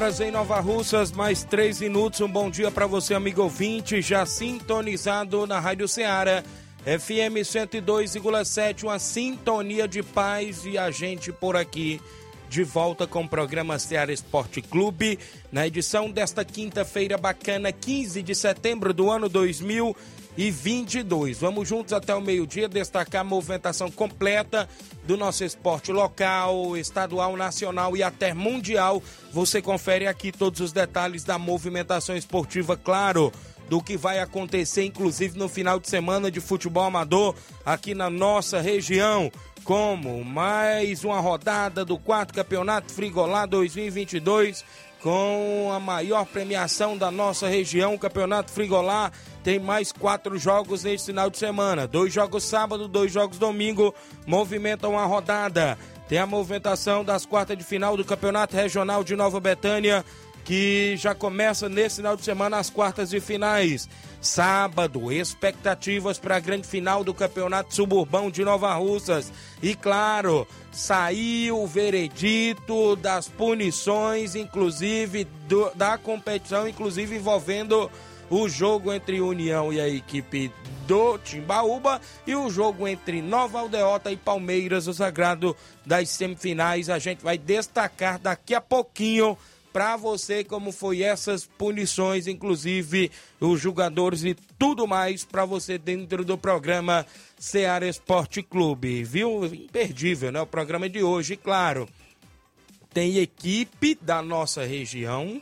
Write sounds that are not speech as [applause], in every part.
Horas em Nova Russas, mais 3 minutos. Um bom dia para você, amigo ouvinte, já sintonizado na Rádio Ceará, FM 102,7, uma sintonia de paz e a gente por aqui. De volta com o programa Ceará Esporte Clube, na edição desta quinta-feira bacana, 15 de setembro do ano 2020 e 22. Vamos juntos até o meio-dia destacar a movimentação completa do nosso esporte local, estadual, nacional e até mundial. Você confere aqui todos os detalhes da movimentação esportiva, claro do que vai acontecer, inclusive no final de semana de futebol amador aqui na nossa região. Como mais uma rodada do quarto campeonato Frigolá 2022 com a maior premiação da nossa região, o Campeonato Frigolá. Tem mais quatro jogos neste final de semana. Dois jogos sábado, dois jogos domingo. Movimentam a rodada. Tem a movimentação das quartas de final do Campeonato Regional de Nova Betânia, que já começa nesse final de semana as quartas de finais. Sábado, expectativas para a grande final do Campeonato Suburbão de Nova Russas. E claro, saiu o veredito das punições, inclusive do, da competição, inclusive envolvendo o jogo entre União e a equipe do Timbaúba e o jogo entre Nova Aldeota e Palmeiras, o sagrado das semifinais. A gente vai destacar daqui a pouquinho para você como foi essas punições, inclusive os jogadores e tudo mais para você dentro do programa Ceará Esporte Clube, viu? Imperdível, né? O programa de hoje, claro. Tem equipe da nossa região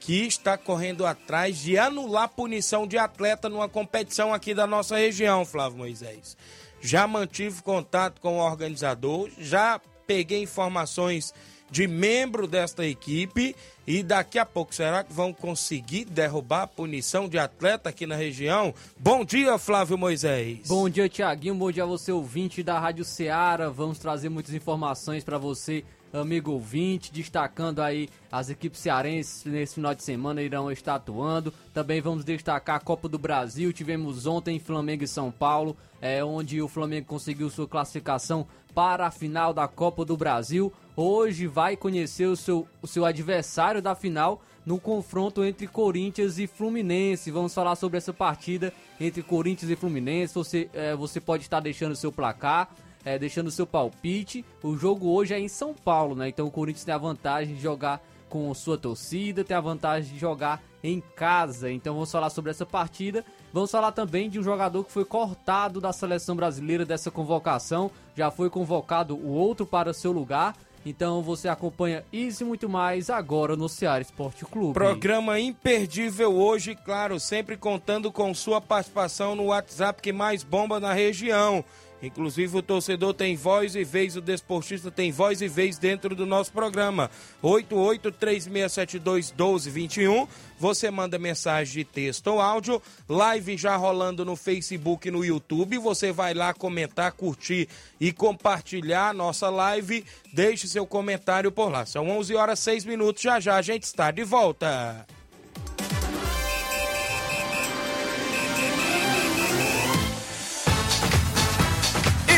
que está correndo atrás de anular punição de atleta numa competição aqui da nossa região, Flávio Moisés. Já mantive contato com o organizador, já peguei informações de membro desta equipe e daqui a pouco será que vão conseguir derrubar a punição de atleta aqui na região? Bom dia, Flávio Moisés. Bom dia, Tiaguinho. Bom dia a você, ouvinte da Rádio Ceará. Vamos trazer muitas informações para você, amigo ouvinte, destacando aí as equipes cearenses nesse final de semana irão estar atuando. Também vamos destacar a Copa do Brasil. Tivemos ontem Flamengo e São Paulo, é, onde o Flamengo conseguiu sua classificação para a final da Copa do Brasil. Hoje vai conhecer o seu, o seu adversário da final no confronto entre Corinthians e Fluminense. Vamos falar sobre essa partida entre Corinthians e Fluminense. Você, é, você pode estar deixando seu placar, é, deixando seu palpite. O jogo hoje é em São Paulo, né? Então o Corinthians tem a vantagem de jogar com sua torcida, tem a vantagem de jogar em casa. Então vamos falar sobre essa partida. Vamos falar também de um jogador que foi cortado da seleção brasileira dessa convocação. Já foi convocado o outro para seu lugar. Então você acompanha isso e muito mais agora no Ceará Esporte Clube. Programa imperdível hoje, claro, sempre contando com sua participação no WhatsApp que mais bomba na região. Inclusive o torcedor tem voz e vez, o desportista tem voz e vez dentro do nosso programa. 8836721221. Você manda mensagem de texto ou áudio. Live já rolando no Facebook e no YouTube. Você vai lá comentar, curtir e compartilhar a nossa live. Deixe seu comentário por lá. São 11 horas 6 minutos. Já já a gente está de volta.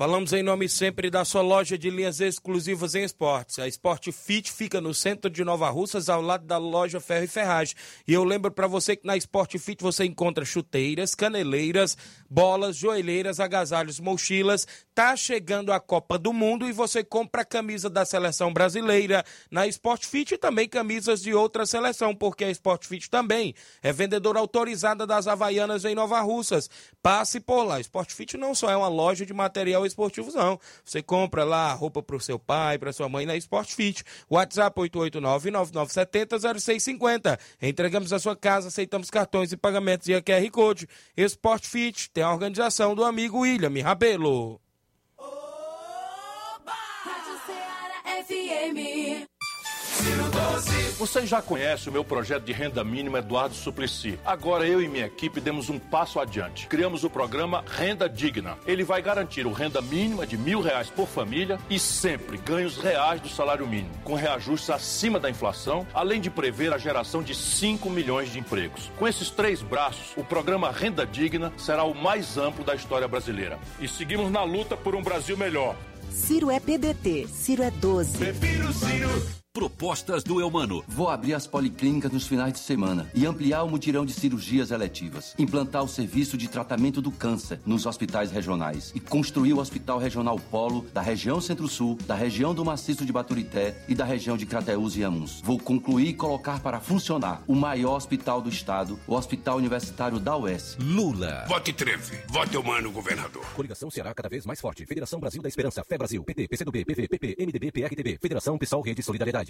Falamos em nome sempre da sua loja de linhas exclusivas em esportes. A Sport Fit fica no centro de Nova Russas, ao lado da loja Ferro e Ferragem. E eu lembro para você que na Sport Fit você encontra chuteiras, caneleiras, bolas, joelheiras, agasalhos, mochilas. Tá chegando a Copa do Mundo e você compra a camisa da seleção brasileira na Sport Fit e também camisas de outra seleção, porque a Sport Fit também é vendedora autorizada das Havaianas em Nova Russas. Passe por lá. Sport Fit não só é uma loja de material esportivo, não. Você compra lá roupa para o seu pai, para sua mãe na Sport Fit. WhatsApp 889-9970-0650. Entregamos a sua casa, aceitamos cartões e pagamentos e a QR Code. Sport Fit tem a organização do amigo William Rabelo. Rádio Ceará FM. Você já conhece o meu projeto de renda mínima Eduardo Suplicy. Agora eu e minha equipe demos um passo adiante. Criamos o programa Renda Digna. Ele vai garantir o renda mínima de mil reais por família e sempre ganhos reais do salário mínimo, com reajustes acima da inflação, além de prever a geração de 5 milhões de empregos. Com esses três braços, o programa Renda Digna será o mais amplo da história brasileira. E seguimos na luta por um Brasil melhor. Ciro é PDT, Ciro é 12. Prefiro Ciro. Propostas do Eumano. Vou abrir as policlínicas nos finais de semana e ampliar o mutirão de cirurgias eletivas. Implantar o serviço de tratamento do câncer nos hospitais regionais. E construir o Hospital Regional Polo da região Centro-Sul, da região do Maciço de Baturité e da região de Crateús e Amuns. Vou concluir e colocar para funcionar o maior hospital do estado, o Hospital Universitário da UES. Lula. Vote 13. Vote Eumano, governador. Coligação Ceará cada vez mais forte. Federação Brasil da Esperança. Fé Brasil. PT, PCdoB, PV, PP, MDB, PRTB. Federação Pessoal Rede Solidariedade.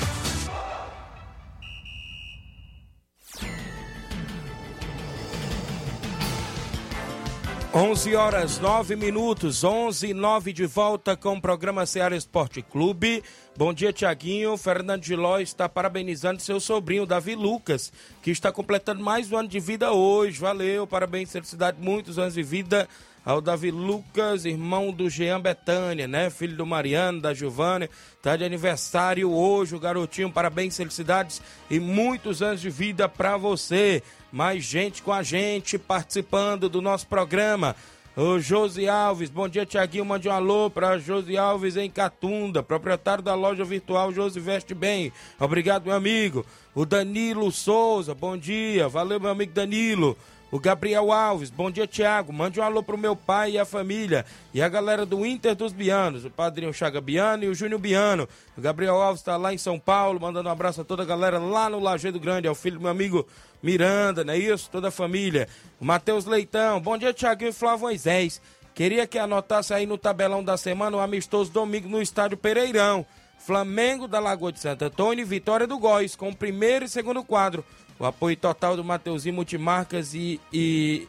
11 horas 9 minutos, 11 e 9 de volta com o programa Ceará Esporte Clube. Bom dia, Tiaguinho. Fernando Giló está parabenizando seu sobrinho, Davi Lucas, que está completando mais um ano de vida hoje. Valeu, parabéns, felicidade, muitos anos de vida ao Davi Lucas, irmão do Jean Betânia, né? Filho do Mariano, da Giovânia. Tá de aniversário hoje, o garotinho. Parabéns, felicidades e muitos anos de vida para você. Mais gente com a gente participando do nosso programa. O Josi Alves, bom dia Tiaguinho, mande um alô para Josi Alves em Catunda, proprietário da loja virtual Josi Veste Bem. Obrigado, meu amigo. O Danilo Souza, bom dia. Valeu, meu amigo Danilo. O Gabriel Alves, bom dia, Tiago. Mande um alô pro meu pai e a família. E a galera do Inter dos Bianos, o padrinho Chaga Biano e o Júnior Biano. O Gabriel Alves está lá em São Paulo, mandando um abraço a toda a galera lá no Lajeado Grande. É o filho do meu amigo Miranda, não é isso? Toda a família. O Matheus Leitão, bom dia, Tiago e Flávio Moisés. Queria que anotasse aí no tabelão da semana o amistoso domingo no estádio Pereirão. Flamengo da Lagoa de Santo Antônio e Vitória do Góis, com o primeiro e segundo quadro. O apoio total do Mateuzinho Multimarcas e, e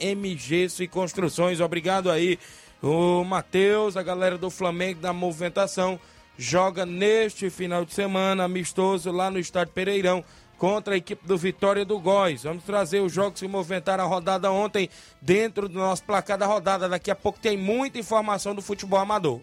EMG e Construções. Obrigado aí, o Matheus, a galera do Flamengo da movimentação. Joga neste final de semana, amistoso, lá no estádio Pereirão, contra a equipe do Vitória do Góis. Vamos trazer os jogos que movimentaram a rodada ontem dentro do nosso placar da rodada. Daqui a pouco tem muita informação do futebol amador.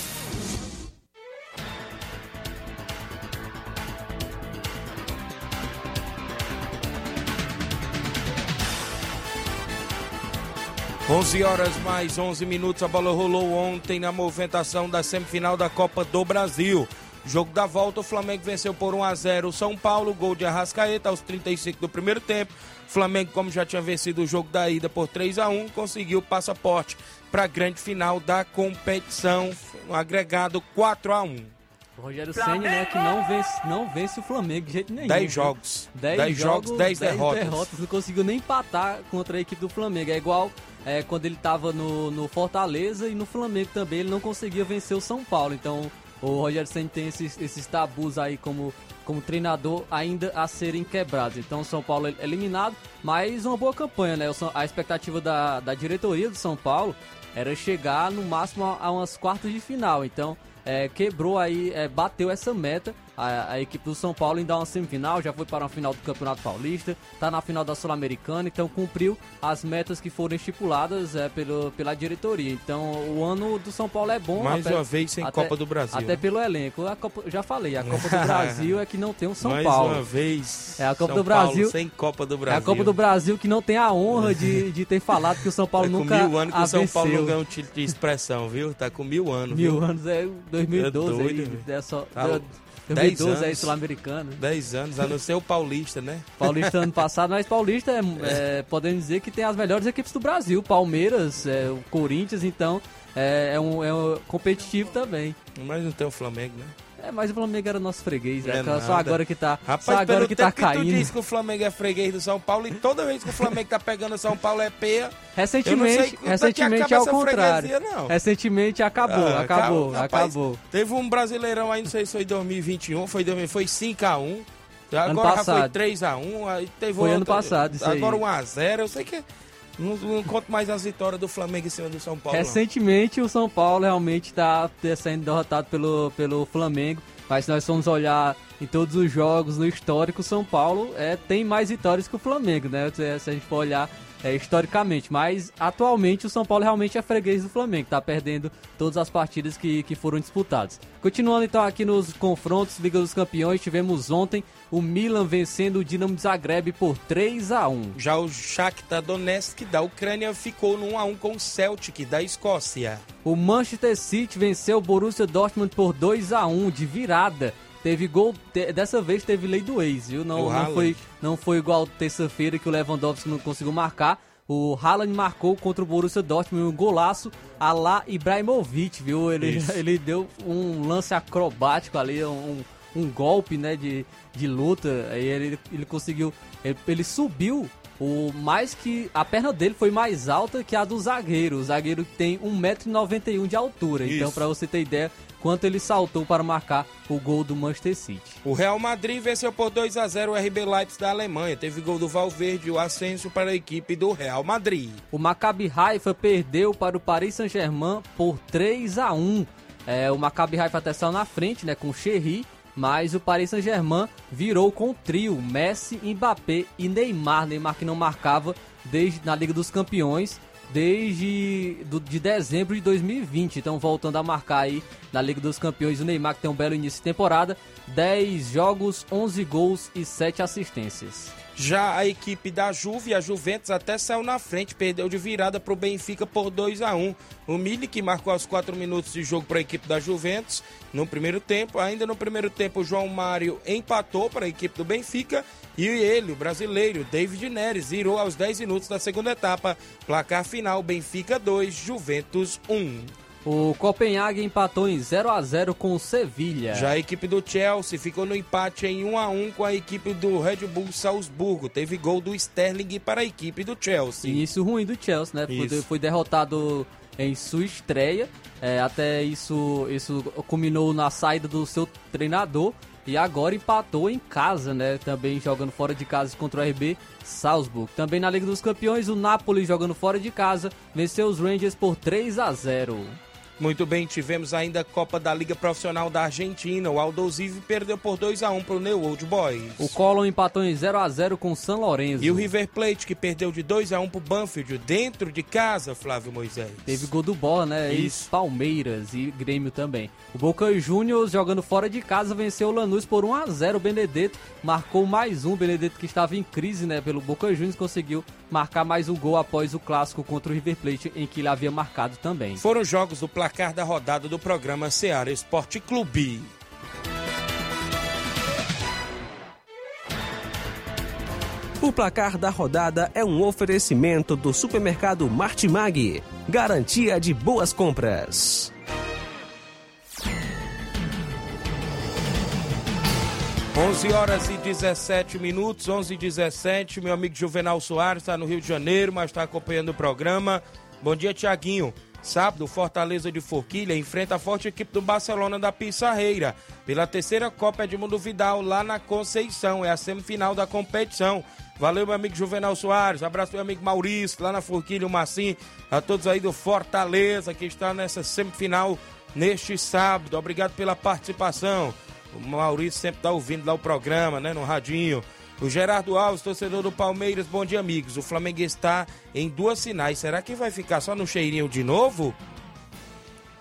Onze horas mais 11 minutos, a bola rolou ontem na movimentação da semifinal da Copa do Brasil. Jogo da volta, o Flamengo venceu por 1 a 0 o São Paulo, gol de Arrascaeta aos 35 do primeiro tempo. Flamengo, como já tinha vencido o jogo da ida por 3 a 1 conseguiu o passaporte para a grande final da competição, um agregado 4 a 1 O Rogério Senna, né, que não vence, não vence o Flamengo de jeito nenhum. 10 viu? jogos. 10 10 jogos, 10 derrotas. Não conseguiu nem empatar contra a equipe do Flamengo. É igual é, quando ele estava no, no Fortaleza e no Flamengo também, ele não conseguia vencer o São Paulo. Então, o Rogério Senna tem esses, esses tabus aí como, como treinador ainda a serem quebrados. Então, o São Paulo é eliminado, mas uma boa campanha, né? A expectativa da, da diretoria do São Paulo era chegar no máximo a, a umas quartas de final. Então, é, quebrou aí, é, bateu essa meta. A, a, equipe do São Paulo ainda é uma semifinal, já foi para uma final do Campeonato Paulista, está na final da Sul-Americana, então cumpriu as metas que foram estipuladas é, pelo, pela diretoria. Então o ano do São Paulo é bom. Mais até, uma vez sem até, Copa do Brasil. Até né? pelo elenco. Copa, já falei, a Copa do [laughs] Brasil é que não tem o São Mais Paulo. Mais uma vez. É a Copa São do Brasil. Paulo sem Copa do Brasil. É a Copa do Brasil que não tem a honra de, [laughs] de ter falado que o São Paulo tá nunca. mil anos que o São Paulo não ganhou um título de expressão, viu? Tá com mil anos. Mil viu? anos é tá 2012 é doido, aí, dessa, tá, 10 idoso é anos, aí, sul-americano. 10 anos, a não ser o paulista, né? [laughs] Paulista ano passado, mas paulista, é, é, podemos dizer que tem as melhores equipes do Brasil. Palmeiras, é, o Corinthians, então, é, é um, é um competitivo também. Mas não tem o Flamengo, né? É, mas o Flamengo era nosso freguês, Não é só agora que tá, Rapaz, só agora que tá tempo que tu caindo. diz que o Flamengo é freguês do São Paulo e toda vez que o Flamengo tá pegando o São Paulo é peia. Recentemente, é recentemente é o contrário. não. Recentemente acabou, Ah, acabou, rapaz, acabou. Teve um brasileirão aí, não sei se foi 2021, foi, 2000, foi 5x1. Ano Agora já foi passado. 3x1, aí teve Foi ano outra- passado, isso aí. Agora 1x0, eu sei que não, conto mais as vitórias do Flamengo em cima do São Paulo. Recentemente o São Paulo realmente está sendo derrotado pelo, pelo Flamengo, mas se nós formos olhar em todos os jogos no histórico, o São Paulo é, tem mais vitórias que o Flamengo, né? Se a gente for olhar é, historicamente, mas atualmente o São Paulo realmente é freguês do Flamengo, tá perdendo todas as partidas que, que foram disputadas. Continuando então aqui nos confrontos Liga dos Campeões, tivemos ontem o Milan vencendo o Dinamo Zagreb por 3 a 1 Já o Shakhtar Donetsk da Ucrânia ficou no 1x1 com o Celtic da Escócia. O Manchester City venceu o Borussia Dortmund por 2 a 1 de virada. Teve gol, te- dessa vez teve lei do ex, viu? O Não, não, Haaland. foi, não foi igual terça-feira que o Lewandowski não conseguiu marcar. O Haaland marcou contra o Borussia Dortmund um golaço a lá Ibrahimovic, viu? Ele, Isso. [laughs] ele deu um lance acrobático ali, um, um golpe né, de, de luta. Aí ele, ele conseguiu. Ele, ele subiu. O mais que a perna dele foi mais alta que a do zagueiro. O zagueiro tem 1,91m de altura. Então, Isso. pra você ter ideia, quanto ele saltou para marcar o gol do Manchester City. O Real Madrid venceu por 2 a 0 o RB Leipzig da Alemanha. Teve gol do Valverde e o Ascenso para a equipe do Real Madrid. O Maccabi Haifa perdeu para o Paris Saint-Germain por 3 a 1. É, o Maccabi Haifa até saiu na frente, né, com o Cherry, mas o Paris Saint-Germain virou com o trio Messi, Mbappé e Neymar. Neymar que não marcava desde na Liga dos Campeões desde do- de dezembro de 2020. Então voltando a marcar aí na Liga dos Campeões o Neymar que tem um belo início de temporada, 10 jogos, 11 gols e 7 assistências. Já a equipe da Juve, a Juventus, até saiu na frente, perdeu de virada para o Benfica por 2 a 1 O Mili, que marcou aos 4 minutos de jogo para a equipe da Juventus no primeiro tempo. Ainda no primeiro tempo, o João Mário empatou para a equipe do Benfica. E ele, o brasileiro, David Neres, virou aos 10 minutos da segunda etapa. Placar final: Benfica 2, Juventus 1. O Copenhague empatou em 0 a 0 com o Sevilha. Já a equipe do Chelsea ficou no empate em 1 a 1 com a equipe do Red Bull Salzburgo. Teve gol do Sterling para a equipe do Chelsea. Início ruim do Chelsea, né? Foi, foi derrotado em sua estreia. É, até isso, isso culminou na saída do seu treinador. E agora empatou em casa, né? Também jogando fora de casa contra o RB Salzburg. Também na Liga dos Campeões, o Napoli jogando fora de casa venceu os Rangers por 3 a 0. Muito bem, tivemos ainda a Copa da Liga Profissional da Argentina. O Aldosivi perdeu por 2 a 1 para o New Old Boys. O Colón empatou em 0 a 0 com o San Lorenzo. E o River Plate, que perdeu de 2 a 1 para o Banfield, dentro de casa, Flávio Moisés. Teve gol do Bola, né? Isso. Ex-Palmeiras e Grêmio também. O Boca Juniors, jogando fora de casa, venceu o Lanús por 1 a 0 O Benedetto marcou mais um. O Benedetto que estava em crise, né? Pelo Boca Juniors, conseguiu marcar mais um gol após o clássico contra o River Plate, em que ele havia marcado também. Foram jogos do placar da rodada do programa Seara Esporte Clube. O placar da rodada é um oferecimento do supermercado Martimag. Garantia de boas compras. 11 horas e 17 minutos, 11 e 17. Meu amigo Juvenal Soares está no Rio de Janeiro, mas está acompanhando o programa. Bom dia, Tiaguinho. Sábado, Fortaleza de Forquilha enfrenta a forte equipe do Barcelona da Pissarreira pela terceira Copa Edmundo Vidal lá na Conceição. É a semifinal da competição. Valeu, meu amigo Juvenal Soares. Abraço, meu amigo Maurício, lá na Forquilha, o Marcinho. A todos aí do Fortaleza que está nessa semifinal neste sábado. Obrigado pela participação. O Maurício sempre está ouvindo lá o programa, né, no radinho. O Gerardo Alves, torcedor do Palmeiras, bom dia, amigos. O Flamengo está em duas finais. Será que vai ficar só no cheirinho de novo?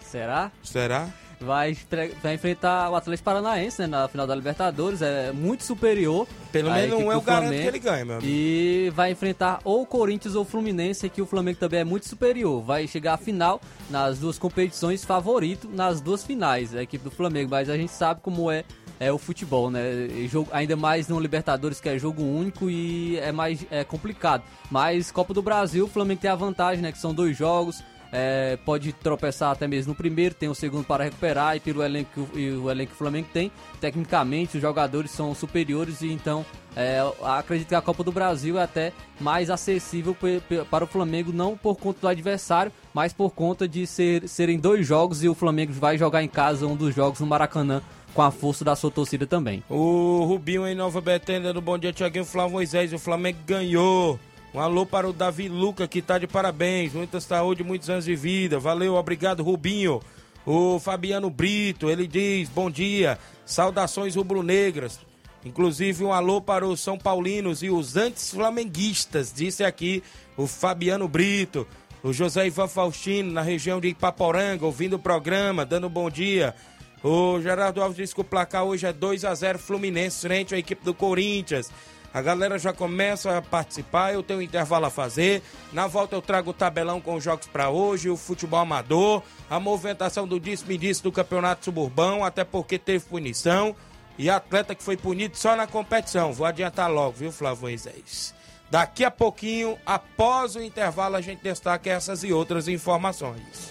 Será? Será? Vai, vai enfrentar o Atlético Paranaense né, na final da Libertadores, é muito superior. Pelo menos um eu do garanto que ele ganha, meu amigo. E vai enfrentar ou o Corinthians ou o Fluminense, que o Flamengo também é muito superior. Vai chegar à final nas duas competições, favorito nas duas finais, a equipe do Flamengo. Mas a gente sabe como é, é o futebol, né? Jogo, ainda mais no Libertadores, que é jogo único e é mais é complicado. Mas Copa do Brasil, o Flamengo tem a vantagem, né? Que são dois jogos. é, pode tropeçar até mesmo no primeiro, tem o segundo para recuperar e pelo elenco e o elenco que o Flamengo tem, tecnicamente os jogadores são superiores e então é, acredito que a Copa do Brasil é até mais acessível para o Flamengo, não por conta do adversário, mas por conta de ser, serem dois jogos e o Flamengo vai jogar em casa um dos jogos no Maracanã com a força da sua torcida também. O Rubinho em Nova Betânia do Bom Dia Tiaguinho Flávio Moisés. O Flamengo ganhou. Um alô para o Davi Luca, que tá de parabéns. Muita saúde, muitos anos de vida. Valeu, obrigado, Rubinho. O Fabiano Brito, ele diz: Bom dia, saudações rubro-negras. Inclusive, um alô para os São Paulinos e os antes-flamenguistas, disse aqui o Fabiano Brito. O José Ivan Faustino, na região de Ipaporanga, ouvindo o programa, dando bom dia. O Gerardo Alves disse que o placar hoje é 2 a 0 Fluminense frente à equipe do Corinthians. A galera já começa a participar, eu tenho um intervalo a fazer. Na volta eu trago o tabelão com os jogos para hoje, o futebol amador, a movimentação do disse-me-disse do campeonato suburbão, até porque teve punição. E atleta que foi punido só na competição. Vou adiantar logo, viu, Flávio Moisés? Daqui a pouquinho, após o intervalo, a gente destaca essas e outras informações.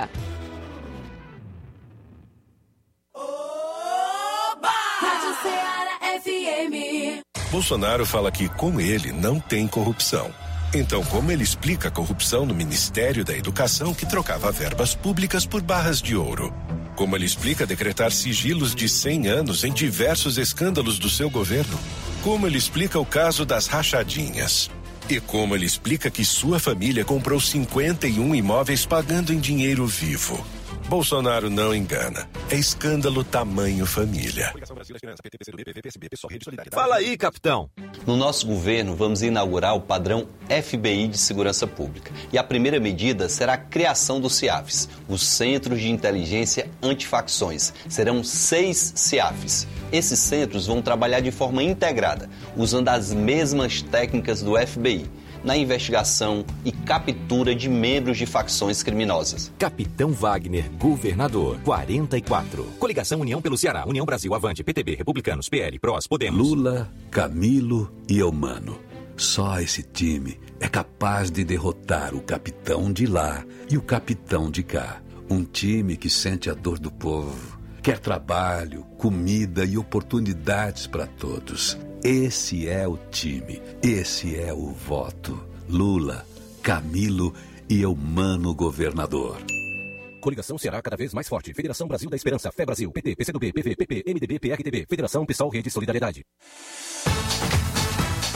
Rádio Ceará FM. Bolsonaro fala que com ele não tem corrupção. Então, como ele explica a corrupção no Ministério da Educação que trocava verbas públicas por barras de ouro? Como ele explica decretar sigilos de 100 anos em diversos escândalos do seu governo? Como ele explica o caso das rachadinhas? E como ele explica que sua família comprou 51 imóveis pagando em dinheiro vivo? Bolsonaro não engana. É escândalo tamanho família. Fala aí, capitão. No nosso governo, vamos inaugurar o padrão FBI de Segurança Pública. E a primeira medida será a criação dos CIAFs, os Centros de Inteligência Antifacções. Serão seis CIAFs. Esses centros vão trabalhar de forma integrada, usando as mesmas técnicas do FBI na investigação e captura de membros de facções criminosas. Capitão Wagner, governador, 44. Coligação União pelo Ceará, União Brasil, Avante, PTB, Republicanos, PL, PROS, Podemos. Lula, Camilo e Eumano. Só esse time é capaz de derrotar o capitão de lá e o capitão de cá. Um time que sente a dor do povo, quer trabalho, comida e oportunidades para todos. Esse é o time, esse é o voto. Lula, Camilo e Eumano governador. Coligação Ceará cada vez mais forte. Federação Brasil da Esperança, Fé Brasil, PT, PCdoB, PV, PP, MDB, PRTB, Federação Pessoal Rede Solidariedade.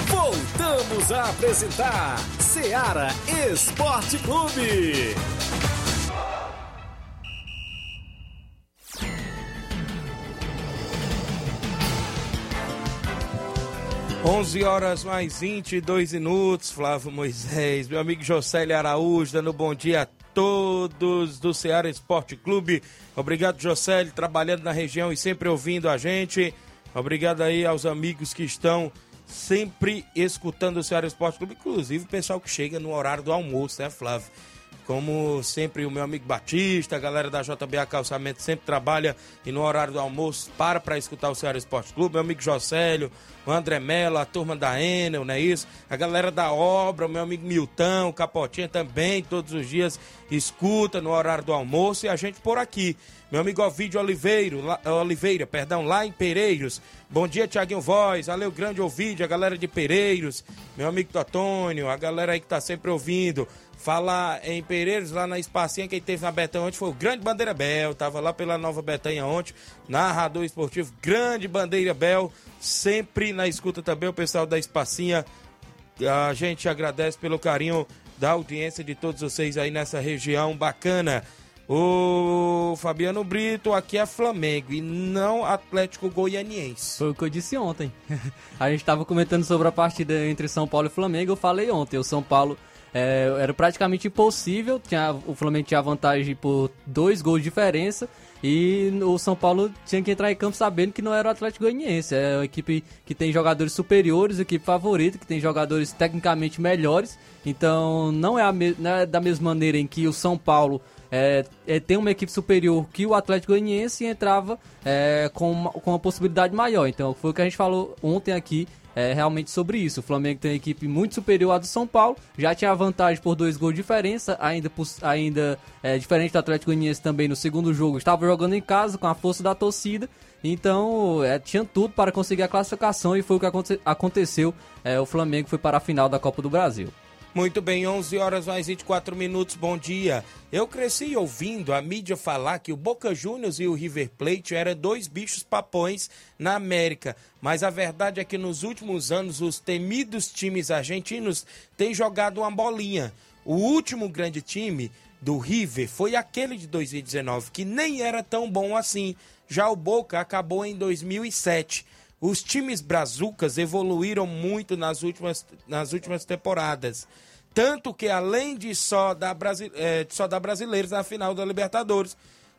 Voltamos a apresentar Seara Esporte Clube. 11 horas mais 22 minutos, Flávio Moisés, meu amigo Josélio Araújo, dando bom dia a todos do Ceará Esporte Clube. Obrigado, Josélio, trabalhando na região e sempre ouvindo a gente. Obrigado aí aos amigos que estão sempre escutando o Ceará Esporte Clube, inclusive o pessoal que chega no horário do almoço, né, Flávio? Como sempre, o meu amigo Batista, a galera da JBA Calçamento sempre trabalha e no horário do almoço para para escutar o Ceará Esporte Clube. Meu amigo Josélio, o André Mello, a turma da Enel, não é isso? A galera da obra, o meu amigo Milton, o Capotinha também, todos os dias escuta no horário do almoço e a gente por aqui. Meu amigo Ovidio Oliveira, Oliveira, perdão, lá em Pereiros. Bom dia, Tiaguinho Voz. Valeu, grande Ovidio, a galera de Pereiros. Meu amigo Totônio, a galera aí que tá sempre ouvindo. Falar em Pereiros, lá na Espacinha, quem teve na Betanha ontem foi o Grande Bandeira Bel. Tava lá pela Nova Betanha ontem, narrador esportivo, Grande Bandeira Bel. Sempre na escuta também o pessoal da Espacinha. A gente agradece pelo carinho da audiência de todos vocês aí nessa região bacana. O Fabiano Brito, aqui é Flamengo e não Atlético Goianiense. Foi o que eu disse ontem. [laughs] a gente estava comentando sobre a partida entre São Paulo e Flamengo. Eu falei ontem, o São Paulo é, era praticamente impossível. Tinha, o Flamengo tinha vantagem por dois gols de diferença. E o São Paulo tinha que entrar em campo sabendo que não era o Atlético Goianiense. É uma equipe que tem jogadores superiores, equipe favorita, que tem jogadores tecnicamente melhores. Então não é, me, não é da mesma maneira em que o São Paulo é, é, tem uma equipe superior que o Atlético Goianiense entrava é, com, uma, com uma possibilidade maior. Então foi o que a gente falou ontem aqui é, realmente sobre isso. O Flamengo tem uma equipe muito superior à do São Paulo, já tinha vantagem por dois gols de diferença, ainda, ainda é, diferente do Atlético Goianiense também no segundo jogo, estava jogando em casa com a força da torcida. Então, é, tinha tudo para conseguir a classificação e foi o que aconte aconteceu. É, o Flamengo foi para a final da Copa do Brasil. Muito bem, 11 horas mais 24 minutos, bom dia. Eu cresci ouvindo a mídia falar que o Boca Juniors e o River Plate eram dois bichos papões na América, mas a verdade é que nos últimos anos os temidos times argentinos têm jogado uma bolinha. O último grande time do River foi aquele de 2019, que nem era tão bom assim. Já o Boca acabou em 2007. Os times brazucas evoluíram muito nas últimas, nas últimas temporadas. Tanto que, além de só dar, Brasi é, só dar brasileiros na final da Libertadores,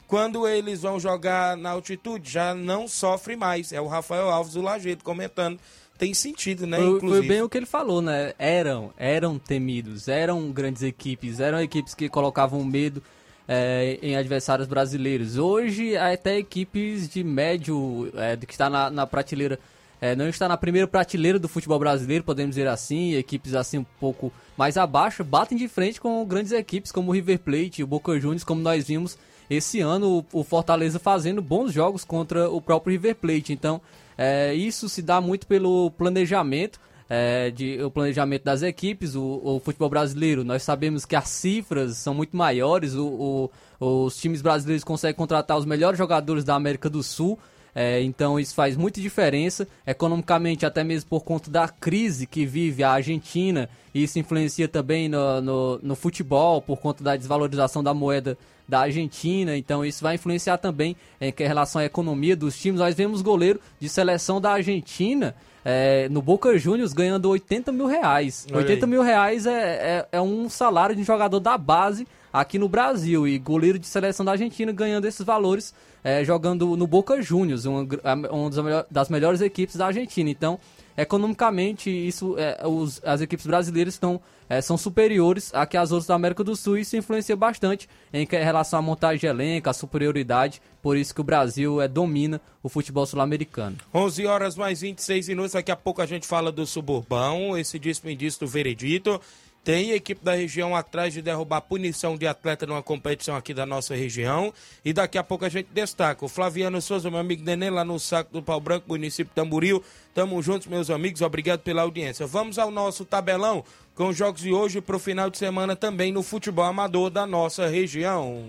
quando eles vão jogar na altitude, já não sofre mais. É o Rafael Alves do Lajeito comentando. Tem sentido, né? Foi, foi, bem o que ele falou, né? Eram, eram temidos, eram grandes equipes, eram equipes que colocavam medo é, em adversários brasileiros. Hoje, até equipes de médio, é, que está na, na prateleira é, não está na primeira prateleira do futebol brasileiro, podemos dizer assim, equipes assim um pouco mais abaixo, batem de frente com grandes equipes como o River Plate o Boca Juniors, como nós vimos esse ano, o, Fortaleza fazendo bons jogos contra o próprio River Plate. Então, é, isso se dá muito pelo planejamento, é, de, o planejamento das equipes, o, o, futebol brasileiro. Nós sabemos que as cifras são muito maiores, o, o, os times brasileiros conseguem contratar os melhores jogadores da América do Sul. É, então isso faz muita diferença economicamente, até mesmo por conta da crise que vive a Argentina. E isso influencia também no, no, no futebol, por conta da desvalorização da moeda da Argentina. Então isso vai influenciar também em relação à economia dos times. Nós vemos goleiro de seleção da Argentina. É, no Boca Juniors ganhando 80 mil reais. Olha 80 aí. mil reais é, é, é, um salário de um jogador da base aqui no Brasil. E goleiro de seleção da Argentina ganhando esses valores é, jogando no Boca Juniors, uma, uma das melhores equipes da Argentina. Então, economicamente, isso, é, os, as equipes brasileiras estão, é, são superiores a que as outras da América do Sul e isso influencia bastante em relação à montagem de elenco, a superioridade. Por isso que o Brasil é, domina o futebol sul-americano. 11 horas mais 26 minutos. Daqui a pouco a gente fala do suburbão, esse disco do veredito. Tem equipe da região atrás de derrubar punição de atleta numa competição aqui da nossa região. E daqui a pouco a gente destaca. O Flaviano Souza, meu amigo Nenê, lá no Saco do Pau Branco, município Tamboril. Tamo juntos, meus amigos. Obrigado pela audiência. Vamos ao nosso tabelão com os jogos de hoje para o final de semana também no futebol amador da nossa região.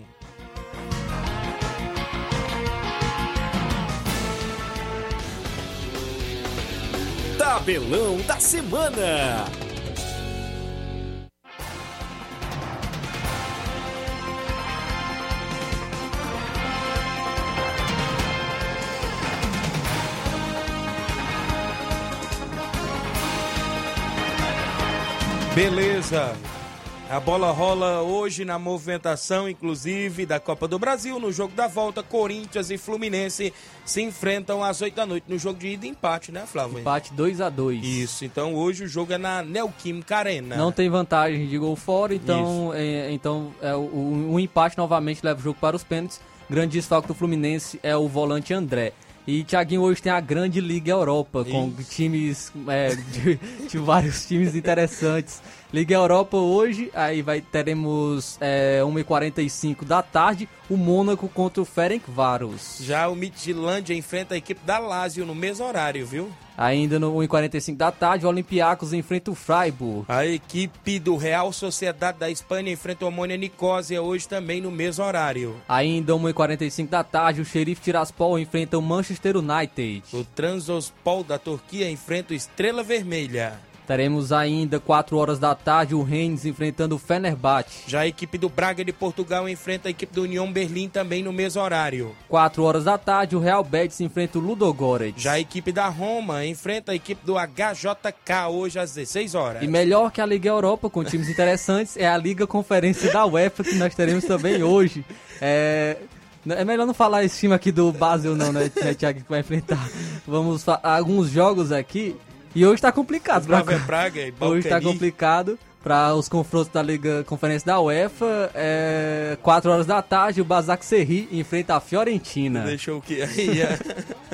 Tabelão da semana. Beleza. A bola rola hoje na movimentação, inclusive, da Copa do Brasil. No jogo da volta, Corinthians e Fluminense se enfrentam às 8 da noite. No jogo de ida e empate, né, Flávio? Empate 2 a 2 Isso, então hoje o jogo é na Neoquímica Arena. Não tem vantagem de gol fora, então, é, então é, o, o empate novamente leva o jogo para os pênaltis. Grande desfalque do Fluminense é o volante André. E Thiaguinho hoje tem a grande Liga Europa, com Isso. times é, de, de vários times interessantes. Liga Europa hoje, aí vai teremos é, 1h45 da tarde, o Mônaco contra o Ferencváros. Já o Midtjylândia enfrenta a equipe da Lazio no mesmo horário, viu? Ainda no 1h45 da tarde, o Olympiacos enfrenta o Freiburg. A equipe do Real Sociedade da Espanha enfrenta o Amônia Nicósia hoje também no mesmo horário. Ainda 1h45 da tarde, o Xerife Tiraspol enfrenta o Manchester United. O Transospol da Turquia enfrenta o Estrela Vermelha. Teremos ainda 4 horas da tarde o Rennes enfrentando o Fenerbahçe. Já a equipe do Braga de Portugal enfrenta a equipe do União Berlim também no mesmo horário. 4 horas da tarde o Real Betis enfrenta o Ludogorets. Já a equipe da Roma enfrenta a equipe do HJK hoje às 16 horas. E melhor que a Liga Europa com times interessantes é a Liga Conferência da UEFA que nós teremos também hoje. É, é melhor não falar esse time aqui do Basel não, né, Thiago, que vai enfrentar. Vamos alguns jogos aqui e hoje tá complicado. pra- Praga, Praga [laughs] e Hoje tá complicado para os confrontos da Liga Conferência da UEFA. É, 4 horas da tarde, o Basak Serri enfrenta a Fiorentina. Deixou o que aí? [laughs]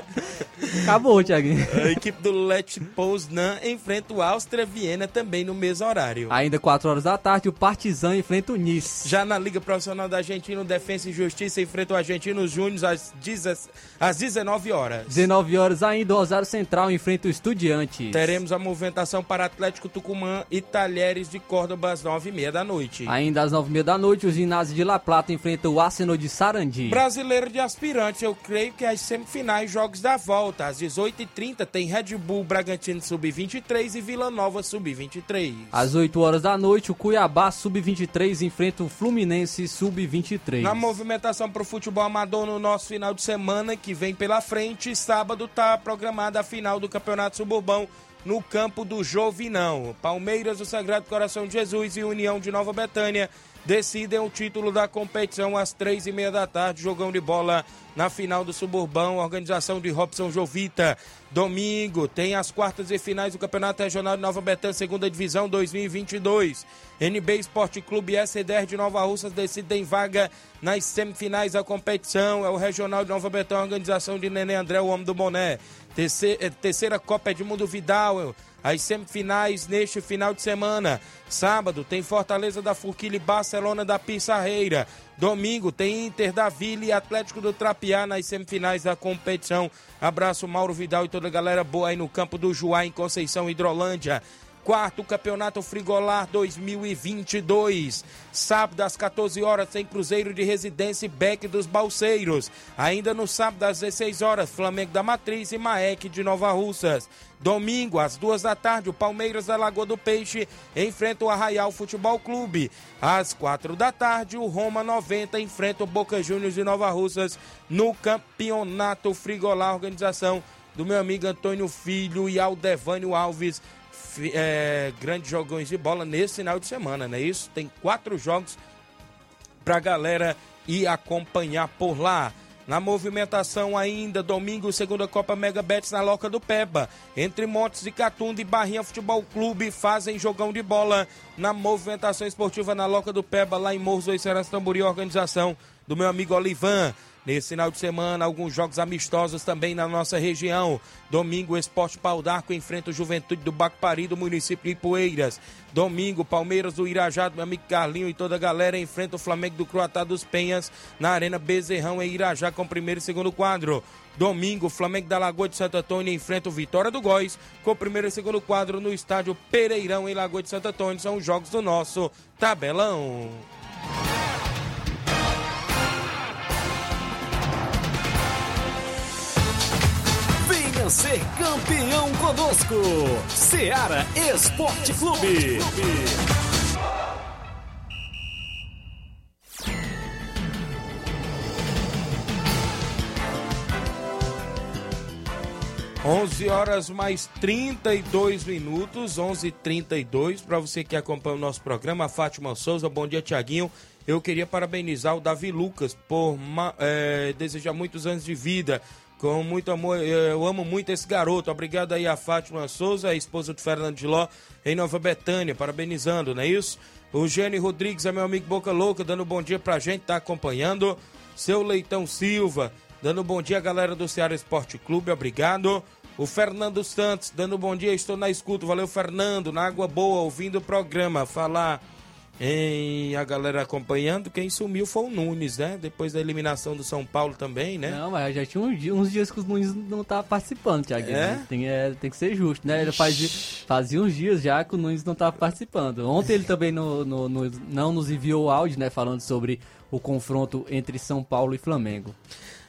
Acabou, Thiaguinho. [laughs] A equipe do Let Poznan enfrenta o Áustria Viena também no mesmo horário. Ainda 4 horas da tarde, o Partizan enfrenta o Nice. Já na Liga Profissional da Argentina, o Defensa e Justiça enfrenta o Argentinos Júnior às, 10 às 19 horas. 19 horas ainda, o Rosário Central enfrenta o Estudiantes. Teremos a movimentação para Atlético Tucumã e Talheres de Córdoba às 9h30 da noite. Ainda às 9h30 da noite, o ginásio de La Plata enfrenta o Arsenal de Sarandi. Brasileiro de aspirantes, eu creio que as semifinais jogos da volta. Às 18h30 tem Red Bull Bragantino Sub-23 e Vila Nova Sub-23. Às 8 horas da noite, o Cuiabá Sub-23 enfrenta o Fluminense Sub-23. Na movimentação para o futebol amador no nosso final de semana que vem pela frente, sábado está programada a final do Campeonato Suburbão no campo do Jovinão. Palmeiras, o Sagrado Coração de Jesus e União de Nova Betânia decidem o título da competição às três e meia da tarde, jogão de bola na final do Suburbão, organização de Robson Jovita. Domingo tem as quartas e finais do Campeonato Regional de Nova Betânia, segunda divisão 2022. NB Esporte Clube SDR de Nova Russas decidem vaga nas semifinais da competição. É o Regional de Nova Betânia, organização de Nenê André, o homem do boné. Terceira, terceira Copa Edmundo Vidal. As semifinais neste final de semana. Sábado tem Fortaleza da Forquilha e Barcelona da Pissarreira. Domingo tem Inter da Vila e Atlético do Trapiá nas semifinais da competição. Abraço Mauro Vidal e toda a galera boa aí no campo do Juá em Conceição Hidrolândia. Quarto Campeonato Frigolar 2022. Sábado às 14 horas tem Cruzeiro de Residência e Beck dos Balseiros. Ainda no sábado às 16 horas, Flamengo da Matriz e Maek de Nova Russas. Domingo, às duas da tarde, o Palmeiras da Lagoa do Peixe enfrenta o Arraial Futebol Clube. Às quatro da tarde, o Roma 90 enfrenta o Boca Juniors de Nova Russas no Campeonato Frigolar, organização do meu amigo Antônio Filho e Aldevânio Alves. É, grandes jogões de bola nesse final de semana, não é isso? Tem quatro jogos pra galera ir acompanhar por lá. Na movimentação ainda, domingo, segunda Copa Mega Bets na Loca do Peba. Entre Montes de Catunda e Barrinha Futebol Clube fazem jogão de bola na movimentação esportiva na Loca do Peba, lá em Morros do Seras Tambori, organização do meu amigo Olivan. Nesse final de semana, alguns jogos amistosos também na nossa região. Domingo, o Esporte Pau d'Arco enfrenta o Juventude do Bacpari, do município de Ipueiras. Domingo, Palmeiras do Irajá, do meu amigo Carlinho e toda a galera enfrenta o Flamengo do Croatá dos Penhas na Arena Bezerrão em Irajá com o primeiro e segundo quadro. Domingo, Flamengo da Lagoa de Santo Antônio enfrenta o Vitória do Góis com o primeiro e segundo quadro no estádio Pereirão em Lagoa de Santo Antônio. São os jogos do nosso tabelão. Ser campeão conosco. Seara Esporte Clube. 11 horas mais 32 minutos, 11:32 para você que acompanha o nosso programa, Fátima Souza, bom dia Tiaguinho. Eu queria parabenizar o Davi Lucas por é, desejar muitos anos de vida, com muito amor. Eu amo muito esse garoto. Obrigado aí a Fátima Souza, a esposa do Fernando de Ló, em Nova Betânia, parabenizando, não é isso? O Gênio Rodrigues é meu amigo Boca Louca, dando bom dia pra gente, tá acompanhando. Seu Leitão Silva, dando bom dia, galera do Ceará Esporte Clube, obrigado. O Fernando Santos, dando bom dia, estou na escuta. Valeu, Fernando, na Água Boa, ouvindo o programa. Falar em a galera acompanhando, quem sumiu foi o Nunes, né? Depois da eliminação do São Paulo também, né? Não, mas já tinha uns, di- uns dias que os Nunes não tava participando, Thiago. É? Tem, é, tem que ser justo, né? Ele fazia, fazia uns dias já que o Nunes não tava participando. Ontem ele também no, no- no- não nos enviou o áudio, né? Falando sobre o confronto entre São Paulo e Flamengo.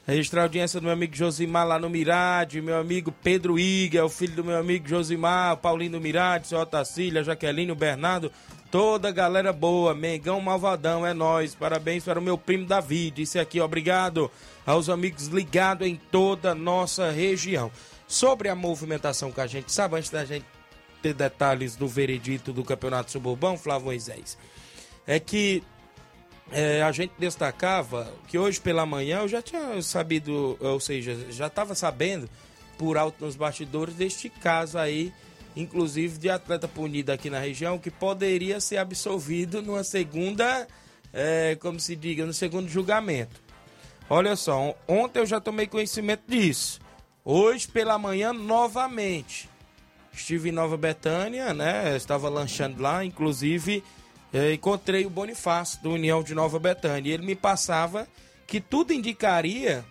Registrar a audiência do meu amigo Josimar lá no Mirade, meu amigo Pedro Iga, é o filho do meu amigo Josimar, o Paulinho do Mirade, seu Otacília, Jaqueline, o Bernardo, toda galera boa, Mengão Malvadão, é nós. Parabéns para o meu primo Davi, disse aqui, obrigado aos amigos ligados em toda a nossa região. Sobre a movimentação que a gente sabe, antes da gente ter detalhes do veredito do Campeonato Suburbão, Flávio Moisés, é que é, a gente destacava que hoje pela manhã eu já tinha sabido, ou seja, já estava sabendo por alto nos bastidores deste caso aí, inclusive de atleta punido aqui na região, que poderia ser absolvido numa segunda, é, como se diga, no segundo julgamento. Olha só, ontem eu já tomei conhecimento disso. Hoje pela manhã, novamente. Estive em Nova Betânia, né? Estava lanchando lá, inclusive eh, encontrei o Bonifácio do União de Nova Betânia. E ele me passava que tudo indicaria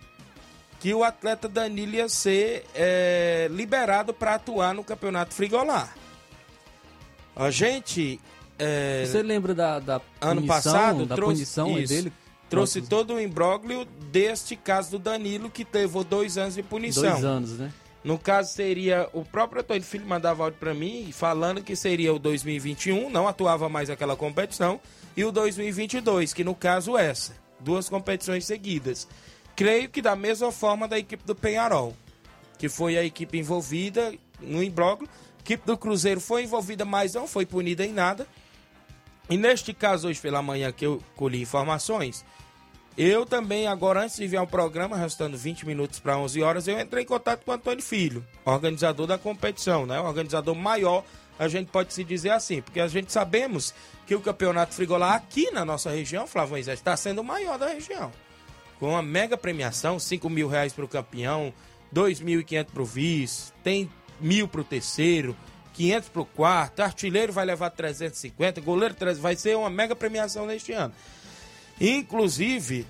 que o atleta Danilo ia ser eh, liberado para atuar no Campeonato Frigolar. A gente. eh, Você lembra da, da ano punição, passado da trouxe, punição isso, dele? trouxe todo o imbróglio deste caso do Danilo que levou dois anos de punição. Dois anos, né? No caso seria o próprio Antônio Filho mandava áudio para mim falando que seria o 2021, não atuava mais aquela competição, e o 2022, que no caso essa, duas competições seguidas. Creio que da mesma forma da equipe do Penharol, que foi a equipe envolvida no imbróglio. A equipe do Cruzeiro foi envolvida, mas não foi punida em nada. E neste caso, hoje pela manhã que eu colhi informações, eu também, agora antes de enviar o programa, restando 20 minutos para 11 horas, eu entrei em contato com o Antônio Filho, organizador da competição, né? O organizador maior, a gente pode se dizer assim, porque a gente sabemos que o campeonato frigolar aqui na nossa região, Moisés, está sendo o maior da região. Com uma mega premiação, 5 mil reais para o campeão, 2.500 para o vice, tem mil para o terceiro, 500 para o quarto, artilheiro vai levar 350, goleiro 300, vai ser uma mega premiação neste ano. Inclusive,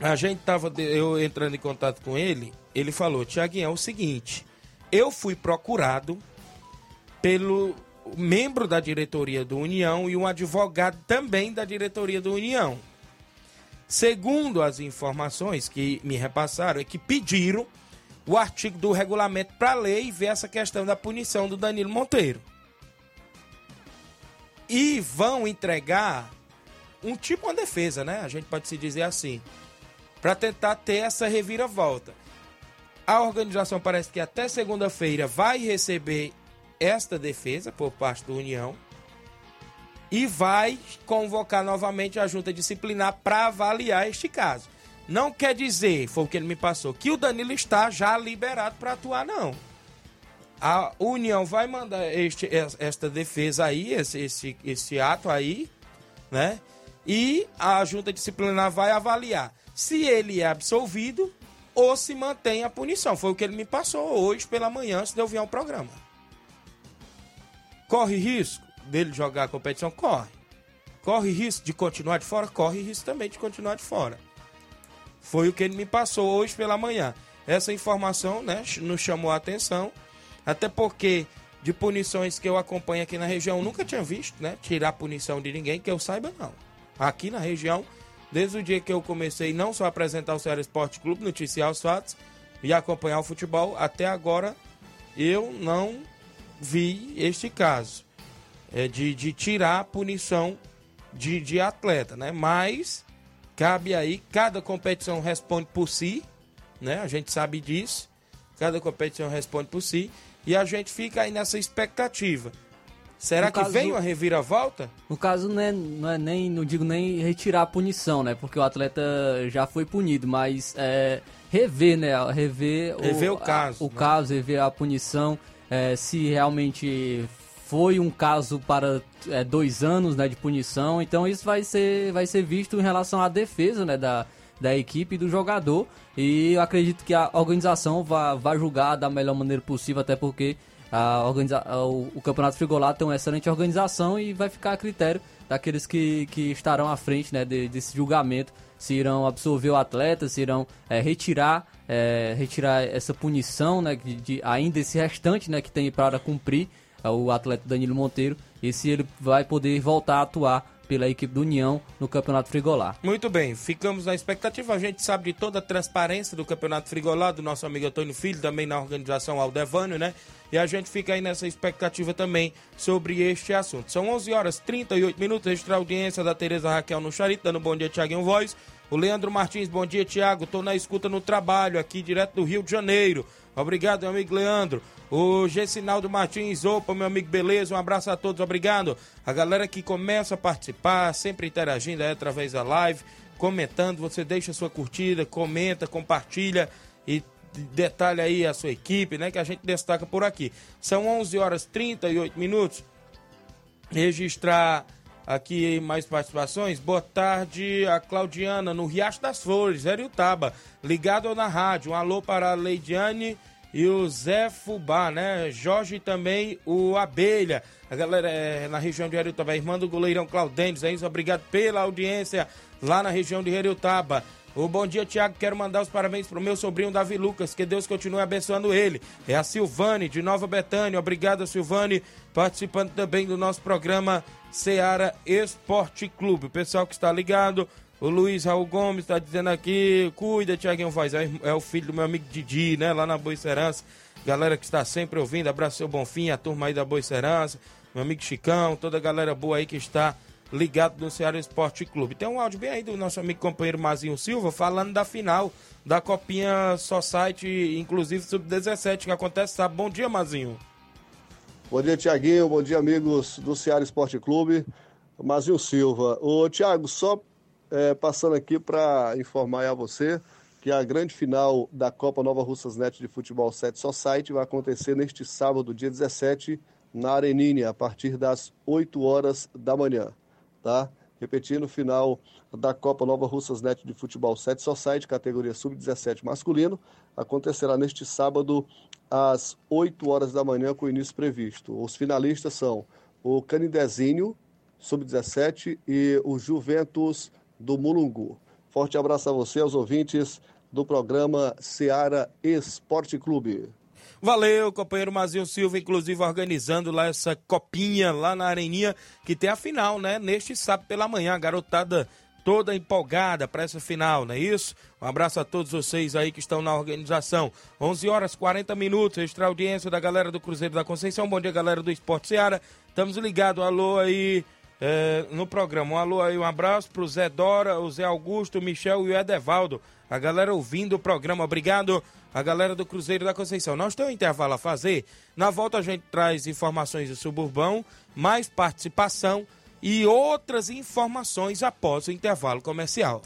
a gente tava, eu entrando em contato com ele, ele falou, Tiaguinho, é o seguinte, eu fui procurado pelo membro da diretoria do União e um advogado também da diretoria do União. Segundo as informações que me repassaram, é que pediram o artigo do regulamento para ler e ver essa questão da punição do Danilo Monteiro. E vão entregar um tipo uma defesa, né? A gente pode se dizer assim, para tentar ter essa reviravolta. A organização parece que até segunda-feira vai receber esta defesa por parte do União e vai convocar novamente a junta disciplinar para avaliar este caso. Não quer dizer, foi o que ele me passou, que o Danilo está já liberado para atuar, não. A União vai mandar este, esta defesa aí, esse, esse, esse ato aí, né? E a junta disciplinar vai avaliar se ele é absolvido ou se mantém a punição. Foi o que ele me passou hoje pela manhã, antes de eu vir ao programa. Corre risco dele jogar a competição? Corre. Corre risco de continuar de fora? Corre risco também de continuar de fora. Foi o que ele me passou hoje pela manhã. Essa informação né, nos chamou a atenção, até porque de punições que eu acompanho aqui na região, nunca tinha visto, né? Tirar punição de ninguém, que eu saiba não. Aqui na região, desde o dia que eu comecei não só a apresentar o Ceará Esporte Clube, noticiar os fatos e acompanhar o futebol, até agora eu não vi este caso é, de, de tirar a punição de, de atleta, né? Mas cabe aí, cada competição responde por si, né? A gente sabe disso. cada competição responde por si. E a gente fica aí nessa expectativa. Será No que vem uma reviravolta? No caso, não é, não é nem, não digo nem retirar a punição, né? Porque o atleta já foi punido, mas é, rever, né? Rever, Rever o a- caso, o né? caso, rever a punição, é, se realmente foi um caso para é, dois anos né, de punição. Então isso vai ser, vai ser visto em relação à defesa né, da, da equipe e do jogador. E eu acredito que a organização vai, julgar da melhor maneira possível, até porque a organiza o, o Campeonato Frigolá tem uma excelente organização e vai ficar a critério daqueles que, que estarão à frente né, de- desse julgamento, se irão absorver o atleta, se irão é, retirar, é, retirar essa punição, né, de, de- ainda esse restante né, que tem para cumprir o atleta Danilo Monteiro, e se ele vai poder voltar a atuar pela equipe do União no Campeonato Frigolá. Muito bem, ficamos na expectativa. A gente sabe de toda a transparência do Campeonato Frigolá, do nosso amigo Antônio Filho, também na organização Aldevânio, né? E a gente fica aí nessa expectativa também sobre este assunto. São 11 horas 38 minutos, extra audiência da Tereza Raquel no Charito, dando um bom dia, Tiaguinho Voz. O Leandro Martins, bom dia, Tiago. Tô na escuta no trabalho, aqui direto do Rio de Janeiro. Obrigado, meu amigo Leandro. O Gessinaldo Martins, opa, meu amigo, beleza? Um abraço a todos, obrigado. A galera que começa a participar, sempre interagindo aí através da live, comentando, você deixa sua curtida, comenta, compartilha e detalha aí a sua equipe, né? Que a gente destaca por aqui. São 11 horas 38 minutos. Registrar aqui mais participações. Boa tarde, a Claudiana, no Riacho das Flores, Eriutaba, ligado na rádio. Um alô para a Leidiane e o Zé Fubá, né? Jorge também o Abelha. A galera é, na região de Eriutaba, a irmã do goleirão Claudênis, é isso? Obrigado pela audiência lá na região de Eriutaba. O bom dia, Tiago. Quero mandar os parabéns pro meu sobrinho Davi Lucas. Que Deus continue abençoando ele. É a Silvane, de Nova Betânia. Obrigado, Silvane, participando também do nosso programa Seara Esporte Clube. O pessoal que está ligado, o Luiz Raul Gomes está dizendo aqui: cuida, Tiaguinho Voz. É é o filho do meu amigo Didi, né? Lá na Boa Serança. Galera que está sempre ouvindo. Abraço, seu Bonfim, a turma aí da Boa Serança. Meu amigo Chicão, toda a galera boa aí que está ligado no Ceará Esporte Clube. Tem um áudio bem aí do nosso amigo companheiro Mazinho Silva falando da final da Copinha Society, inclusive sub-17, que acontece sábado. Bom dia, Mazinho. Bom dia, Tiaguinho. Bom dia, amigos do Ceará Esporte Clube. Mazinho Silva. Ô, Tiago, só é, passando aqui para informar a você que a grande final da Copa Nova Russas Net de Futebol 7 Society vai acontecer neste sábado, dia 17, na Areninha, a partir das 8 horas da manhã. Tá? Repetindo, final da Copa Nova Russas Net de Futebol 7 Society, categoria sub-17 masculino, acontecerá neste sábado às 8 horas da manhã com o início previsto. Os finalistas são o Canidezinho, sub-17, e o Juventus do Mulungu. Forte abraço a você, aos ouvintes do programa Seara Esporte Clube. Valeu, companheiro Mazinho Silva, inclusive organizando lá essa copinha lá na Areninha, que tem a final, né? Neste sábado pela manhã, a garotada toda empolgada para essa final, não é isso? Um abraço a todos vocês aí que estão na organização. 11 horas 40 minutos, extra audiência da galera do Cruzeiro da Conceição. Bom dia, galera do Esporte Seara. Estamos ligados, alô aí é, no programa. Um alô aí, um abraço pro Zé Dora, o Zé Augusto, o Michel e o Edevaldo. A galera ouvindo o programa, obrigado. A galera do Cruzeiro da Conceição. Nós temos um intervalo a fazer. Na volta a gente traz informações do suburbão, mais participação e outras informações após o intervalo comercial.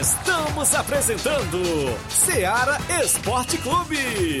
Estamos apresentando Seara Esporte Clube.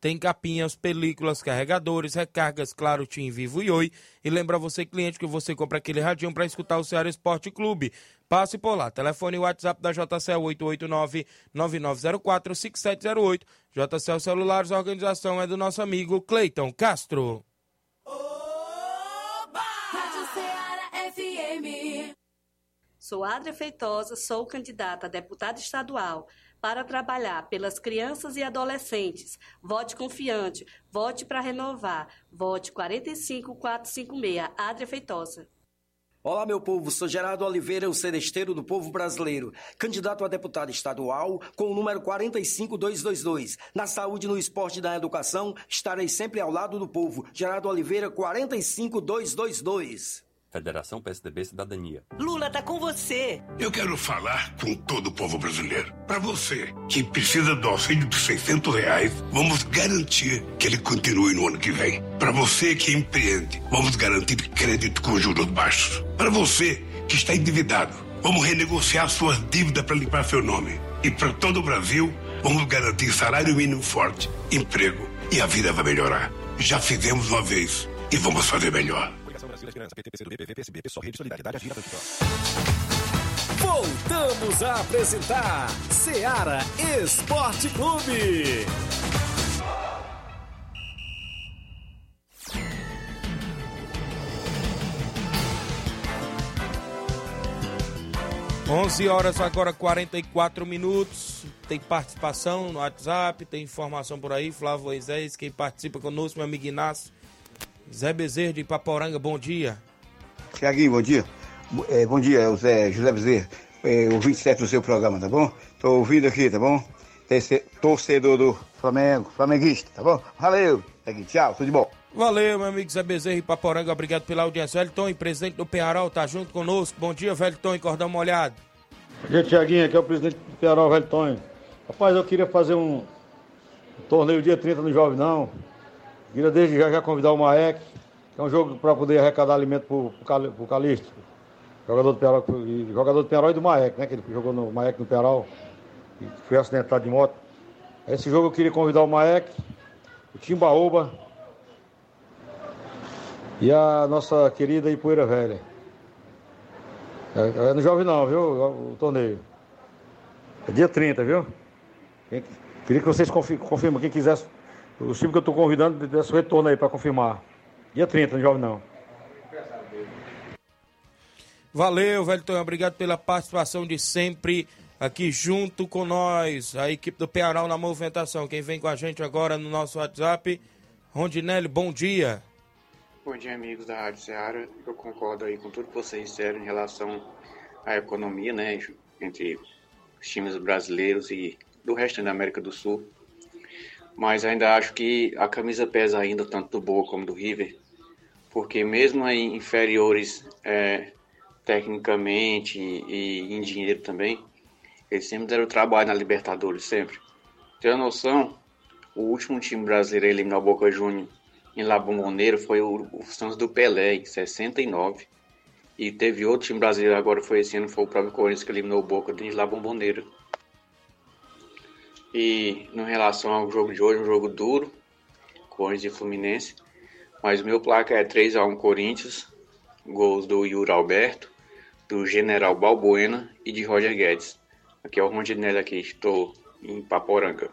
tem capinhas, películas, carregadores, recargas, claro, TIM, Vivo e Oi. E lembra você, cliente, que você compra aquele radinho para escutar o Ceará Esporte Clube. Passe por lá. Telefone e WhatsApp da JCL 889-9904-5708. JCL Celulares, a organização é do nosso amigo Cleiton Castro. Rádio Ceará FM. Sou Adria Feitosa, sou candidata a deputada estadual para trabalhar pelas crianças e adolescentes. Vote confiante, vote para renovar. Vote 45456, Adria Feitosa. Olá, meu povo. Sou Gerardo Oliveira, o seresteiro do povo brasileiro. Candidato a deputado estadual com o número 45222. Na saúde, no esporte e na educação, estarei sempre ao lado do povo. Gerardo Oliveira, 45222. Federação PSDB Cidadania. Lula tá com você. Eu quero falar com todo o povo brasileiro. Para você que precisa do auxílio de 600 reais, vamos garantir que ele continue no ano que vem. Para você que empreende, vamos garantir crédito com juros baixos. Para você que está endividado, vamos renegociar suas dívidas para limpar seu nome. E para todo o Brasil, vamos garantir salário mínimo forte, emprego e a vida vai melhorar. Já fizemos uma vez e vamos fazer melhor. Voltamos a apresentar Seara Esporte Clube. 11 horas agora 44 minutos. Tem participação no WhatsApp, tem informação por aí. Flávio Moisés, quem participa conosco, meu amigo Inácio. Zé Bezerra de Ipaporanga, bom dia. Tiaguinho, bom dia. É, bom dia, o Zé José Bezerra. É, o 27 do seu programa, tá bom? Tô ouvindo aqui, tá bom? Torcedor do Flamengo, flamenguista, tá bom? Valeu. Aqui, tchau, tudo de bom. Valeu, meu amigo Zé Bezerra e Paporanga, obrigado pela audiência. Velton, presidente do Pearol, tá junto conosco. Bom dia, Velton, e cordão molhado. Bom dia, Tiaguinho, aqui é o presidente do Pearol, Velho Tonho. Rapaz, eu queria fazer um, um torneio dia 30 no Jovem Não. Queria desde já, já convidar o Maek, que é um jogo para poder arrecadar alimento Cali- pro Calixto. Jogador do Pearol, e- jogador do Pearol e do Maek, né? Que ele jogou no Maek no Pearol e foi acidentado de moto. Esse jogo eu queria convidar o Maek, o Timbaúba e a nossa querida Ipoeira Velha. É, é no Jovem não, viu? O, o torneio. É dia 30, viu? Quem- queria que vocês confi- confirmem, quem quisesse, os times que eu estou convidando, desse o retorno aí para confirmar. Dia 30, no Jovem não. Valeu, Velton, obrigado pela participação de sempre aqui junto com nós, a equipe do Pearol na movimentação. Quem vem com a gente agora no nosso WhatsApp, Rondinelli, bom dia. Bom dia, amigos da Rádio Ceará. Eu concordo aí com tudo que vocês disseram em relação à economia, né, entre os times brasileiros e do resto da América do Sul. Mas ainda acho que a camisa pesa ainda tanto do Boa como do River, porque mesmo inferiores é, tecnicamente e, e em dinheiro também, eles sempre deram trabalho na Libertadores, sempre. Tem uma noção, o último time brasileiro a eliminar o Boca Juniors em La Bombonera foi o, o Santos do Pelé, em 69. E teve outro time brasileiro agora, foi esse ano, foi o próprio Corinthians que eliminou o Boca de La Bombonera. E em relação ao jogo de hoje, um jogo duro, Corinthians e Fluminense. Mas o meu placa é 3x1 Corinthians, gols do Yuri Alberto, do General Balbuena e de Roger Guedes. Aqui é o Rondinelli aqui, estou em Paporanga.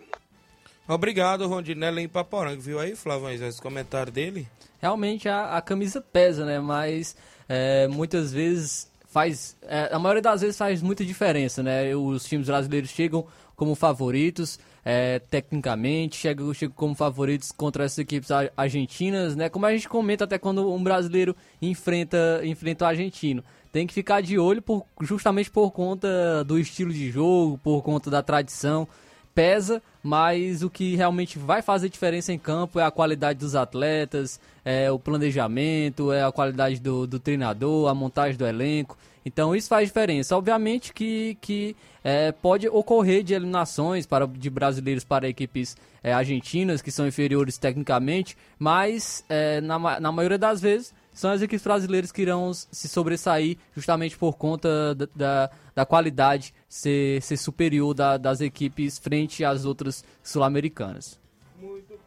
Obrigado, Rondinelli em Paporanga, viu aí, Flávio, esse comentário dele? Realmente a, a camisa pesa, né? Mas é, muitas vezes faz. é, a maioria das vezes faz muita diferença, né? Os times brasileiros chegam como favoritos, é, tecnicamente, chegam, chegam como favoritos contra essas equipes ar- argentinas, né? Como a gente comenta até quando um brasileiro enfrenta, enfrenta o argentino. Tem que ficar de olho por, justamente por conta do estilo de jogo, por conta da tradição pesa, mas o que realmente vai fazer diferença em campo é a qualidade dos atletas, é o planejamento, é a qualidade do, do treinador, a montagem do elenco. Então isso faz diferença. Obviamente que, que é, pode ocorrer de eliminações para, de brasileiros para equipes é, argentinas que são inferiores tecnicamente, mas é, na, na maioria das vezes são as equipes brasileiras que irão se sobressair justamente por conta da, da, da qualidade ser, ser superior da, das equipes frente às outras sul-americanas.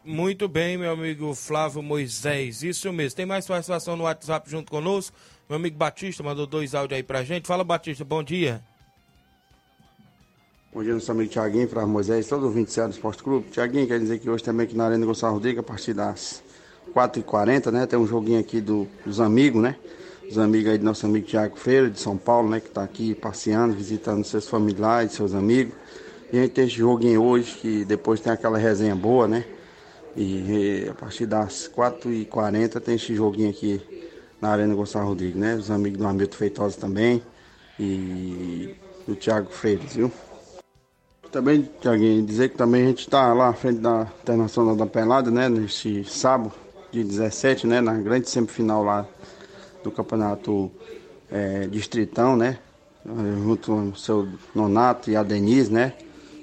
Muito bem, meu amigo Flávio Moisés. Isso mesmo. Tem mais participação no WhatsApp junto conosco. Meu amigo Batista mandou dois áudios aí pra gente. Fala, Batista, bom dia. Bom dia, nosso amigo Tiaguinho, Flávio Moisés, todo o 27 do Esporte Clube. Tiaguinho, quer dizer que hoje também aqui na Arena Gonçalo Rodrigues, a partir das 4h40, né? Tem um joguinho aqui do, dos amigos, né? Os amigos aí do nosso amigo Tiago Feira, de São Paulo, né? Que tá aqui passeando, visitando seus familiares, seus amigos. E a gente tem esse joguinho hoje, que depois tem aquela resenha boa, né? E, e a partir das 4h40 tem esse joguinho aqui na Arena Gonçalo Rodrigues, né? Os amigos do Hamilton Feitosa também. E do Thiago Feira, viu? Também, Tiaguinho, dizer que também a gente está lá à frente da Internacional da Pelada, né? Neste sábado, dia 17, né? Na grande semifinal lá do campeonato é, distritão, né? Junto com o seu Nonato e a Denise, né?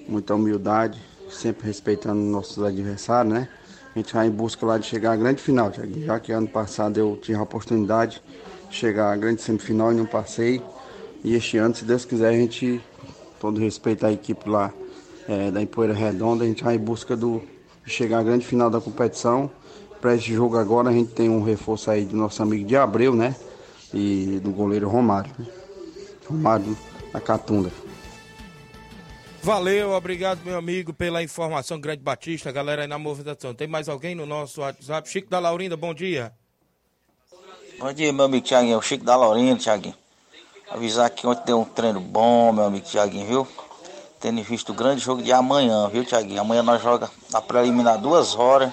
Muita humildade, sempre respeitando nossos adversários, né? A gente vai em busca lá de chegar à grande final. Já que ano passado eu tive a oportunidade de chegar à grande semifinal e não passei. E este ano, se Deus quiser, a gente todo respeito à equipe lá é, da Empoeira Redonda, a gente vai em busca do, de chegar à grande final da competição. Para esse jogo agora a gente tem um reforço aí do nosso amigo de Abreu, né? E do goleiro Romário. Né? Romário da Catunda. Valeu, obrigado, meu amigo, pela informação. Grande Batista, galera aí na movimentação. Tem mais alguém no nosso WhatsApp? Chico da Laurinda, bom dia. Bom dia, meu amigo Tiaguinho. O Chico da Laurinda, Tiaguinho. Avisar que ontem deu um treino bom, meu amigo Tiaguinho, viu? Tendo visto o grande jogo de amanhã, viu, Tiaguinho? Amanhã nós joga na preliminar duas horas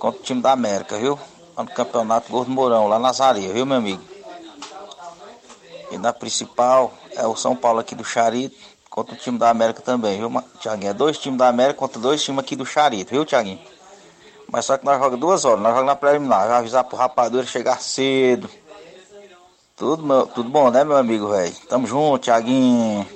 contra o time da América, viu? No campeonato Gordo Mourão, lá nas areias, viu, meu amigo? E na principal é o São Paulo aqui do Charito contra o time da América também, viu, Tiaguinho? É dois times da América contra dois times aqui do Charito, viu, Tiaguinho? Mas só que nós jogamos duas horas, nós jogamos na preliminar. Vai avisar pro rapadura chegar cedo. Tudo, meu, tudo bom, né, meu amigo, velho? Tamo junto, Tiaguinho.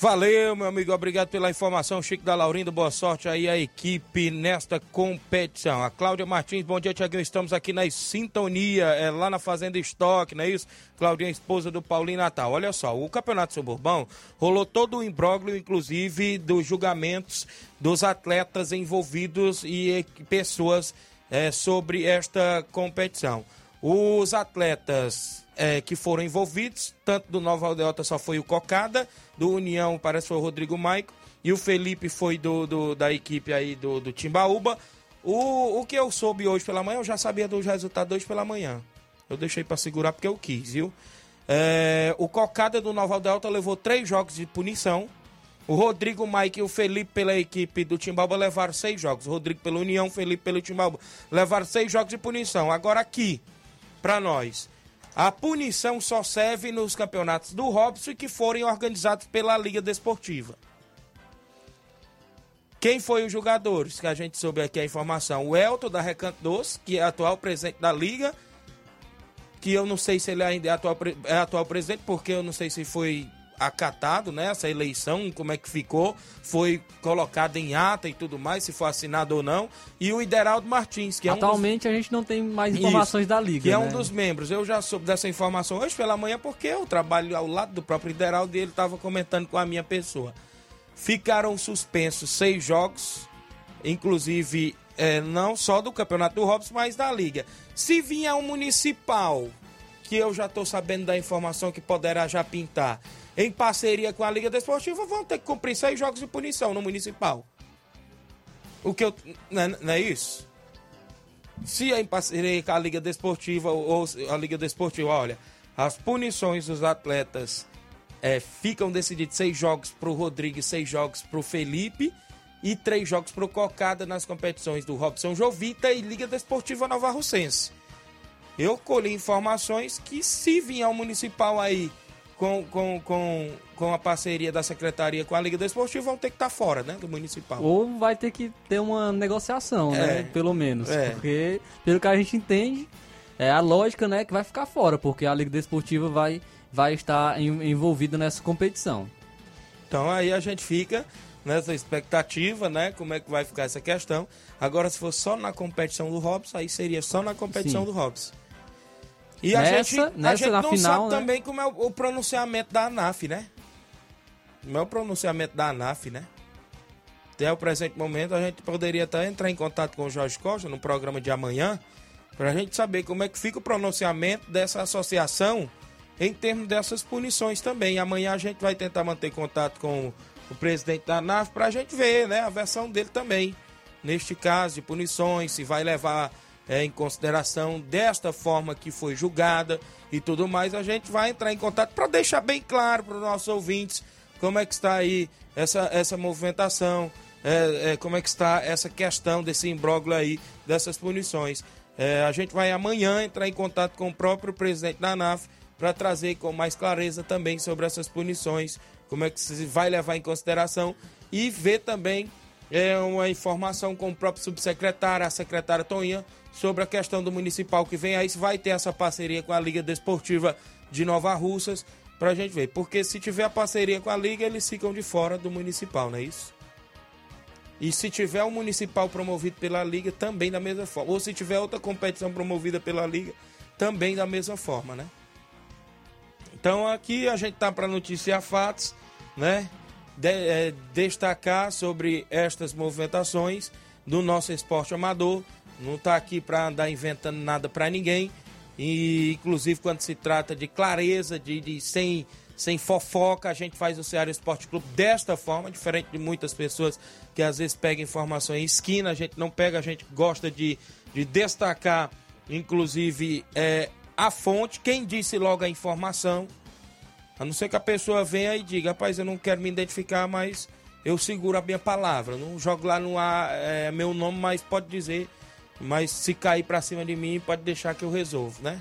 Valeu, meu amigo, obrigado pela informação. Chico da Laurindo, boa sorte aí à equipe nesta competição. A Cláudia Martins, bom dia, Tiaguinho. Estamos aqui na sintonia, é, lá na Fazenda Estoque, não é isso? Claudinha, esposa do Paulinho Natal. Olha só, o Campeonato Suburbão rolou todo o imbróglio, inclusive, dos julgamentos dos atletas envolvidos e pessoas é, sobre esta competição. Os atletas é, que foram envolvidos, tanto do Nova Aldeota só foi o Cocada, do União parece que foi o Rodrigo Maico, e o Felipe foi do, do da equipe aí do, do Timbaúba. O, o que eu soube hoje pela manhã, eu já sabia dos resultados hoje pela manhã. Eu deixei para segurar porque eu quis, viu? É, o Cocada do Nova Aldeota levou três jogos de punição. O Rodrigo Mike e o Felipe pela equipe do Timbalba levaram seis jogos. O Rodrigo pela União, Felipe pelo Timbalba levaram seis jogos de punição. Agora aqui, para nós. A punição só serve nos campeonatos do Robson que forem organizados pela Liga Desportiva. Quem foi os jogadores? Que a gente soube aqui a informação. O Elton da Recanto Doce, que é atual presidente da Liga. Que eu não sei se ele ainda é atual, é atual presidente, porque eu não sei se foi acatado, né? Essa eleição, como é que ficou, foi colocada em ata e tudo mais, se foi assinado ou não. E o Ideraldo Martins, que é Atualmente um dos... a gente não tem mais informações Isso, da Liga. Que é né? um dos membros. Eu já soube dessa informação hoje pela manhã, porque eu trabalho ao lado do próprio Ideraldo e ele estava comentando com a minha pessoa. Ficaram suspensos seis jogos, inclusive é, não só do Campeonato do Robson, mas da Liga. Se vier um municipal, que eu já estou sabendo da informação que poderá já pintar, em parceria com a Liga Desportiva, vão ter que cumprir seis jogos de punição no municipal. O que eu. Não é, não é isso? Se é em parceria com a Liga Desportiva ou a Liga Desportiva, olha, as punições dos atletas é, ficam decididas seis jogos para o Rodrigo e seis jogos para o Felipe e três jogos para o Cocada nas competições do Robson Jovita e Liga Desportiva Nova Russense. Eu colhi informações que se vier um municipal aí com, com, com, com a parceria da secretaria com a Liga Desportiva, vão ter que estar tá fora, né, do municipal. Ou vai ter que ter uma negociação, É. né, pelo menos. É. Porque, pelo que a gente entende, é a lógica, né, que vai ficar fora, porque a Liga Desportiva vai, vai estar em- envolvida nessa competição. Então aí a gente fica nessa expectativa, né? Como é que vai ficar essa questão. Agora, se for só na competição do Robson, aí seria só na competição Sim. do Robson. E a nessa, gente, a nessa gente na não final, sabe né? também como é o, o pronunciamento da ANAF, né? Como é o pronunciamento da ANAF, né? Até o presente momento, a gente poderia até entrar em contato com o Jorge Costa no programa de amanhã, para a gente saber como é que fica o pronunciamento dessa associação em termos dessas punições também. Amanhã a gente vai tentar manter contato com o presidente da ANAF para a gente ver né, a versão dele também. Neste caso de punições, se vai levar é, em consideração desta forma que foi julgada e tudo mais, a gente vai entrar em contato para deixar bem claro para os nossos ouvintes como é que está aí essa, essa movimentação, é, é, como é que está essa questão desse imbróglio aí, dessas punições. É, a gente vai amanhã entrar em contato com o próprio presidente da ANAF para trazer com mais clareza também sobre essas punições, como é que se vai levar em consideração e ver também é, uma informação com o próprio subsecretário, a secretária Toninha, sobre a questão do municipal que vem aí, se vai ter essa parceria com a Liga Desportiva de Nova Russas, pra gente ver. Porque se tiver a parceria com a Liga, eles ficam de fora do municipal, não é isso? E se tiver o municipal promovido pela Liga, também da mesma forma. Ou se tiver outra competição promovida pela Liga, também da mesma forma, né? Então aqui a gente tá para noticiar fatos, né? De- é, destacar sobre estas movimentações do nosso esporte amador. Não tá aqui para andar inventando nada para ninguém. E inclusive quando se trata de clareza, de, de sem, sem fofoca, a gente faz o Ceará Esporte Clube desta forma, diferente de muitas pessoas que às vezes pegam informação em esquina, a gente não pega, a gente gosta de, de destacar, inclusive, é, a fonte, quem disse logo a informação, a não ser que a pessoa venha e diga, rapaz, eu não quero me identificar, mas eu seguro a minha palavra. Não jogo lá no ar é, meu nome, mas pode dizer. Mas se cair pra cima de mim, pode deixar que eu resolvo, né?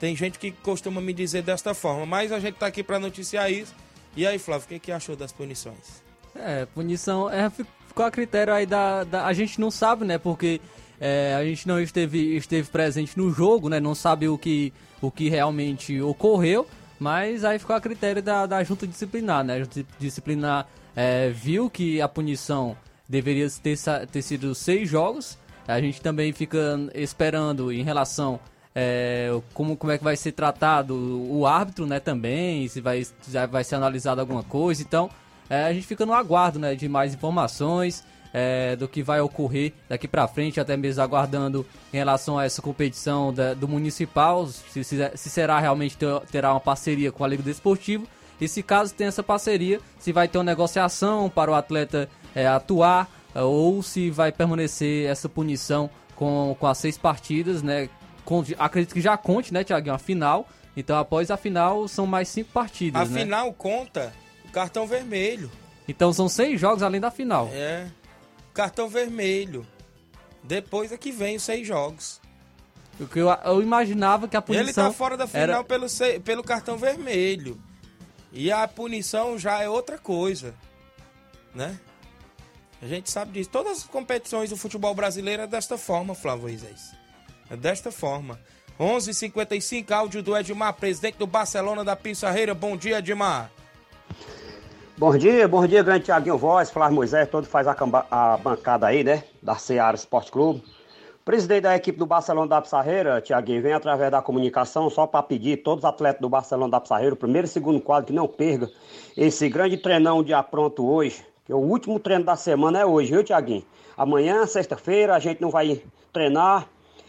Tem gente que costuma me dizer desta forma, mas a gente tá aqui pra noticiar isso. E aí, Flávio, o que, que achou das punições? É, punição é, fi- ficou a critério aí da, da- A gente não sabe, né? Porque é, a gente não esteve, esteve presente no jogo, né? Não sabe o que, o que realmente ocorreu. Mas aí ficou a critério da, da junta disciplinar, né? A junta disciplinar é, viu que a punição deveria ter, ter sido seis jogos. A gente também fica esperando em relação é, como, como é que vai ser tratado o árbitro, né, também, se vai, já vai ser analisado alguma coisa. Então, é, a gente fica no aguardo, né, de mais informações é, do que vai ocorrer daqui pra frente, até mesmo aguardando em relação a essa competição da- do Municipal, se, se, se será realmente ter, terá uma parceria com a Liga Desportiva. E se caso tenha essa parceria, se vai ter uma negociação para o atleta é, atuar ou se vai permanecer essa punição com, com as seis partidas, né? Com- acredito que já conte, né, Thiago? Uma final. Então, após a final, são mais cinco partidas, né? Afinal, conta o cartão vermelho. Então, são seis jogos além da final. É. Cartão vermelho. Depois é que vem os seis jogos. O que eu, eu imaginava que a punição Ele tá fora da final era- pelo, pelo cartão vermelho. E a punição já é outra coisa. Né? A gente sabe disso. Todas as competições do futebol brasileiro é desta forma, Flávio Isés. É desta forma. 11:55 h 55 áudio do Edmar, presidente do Barcelona da Pissarreira. Bom dia, Edmar. Bom dia, bom dia, grande Tiaguinho Voz, Flávio Moisés, todo faz a, a bancada aí, né, da Seara Esporte Clube. Presidente da equipe do Barcelona da Pissarreira, Tiaguinho, vem através da comunicação só para pedir todos os atletas do Barcelona da Pissarreira, primeiro e segundo quadro, que não perca esse grande treinão dia pronto hoje, que o último treino da semana é hoje, viu, Tiaguinho? Amanhã, sexta-feira, a gente não vai treinar,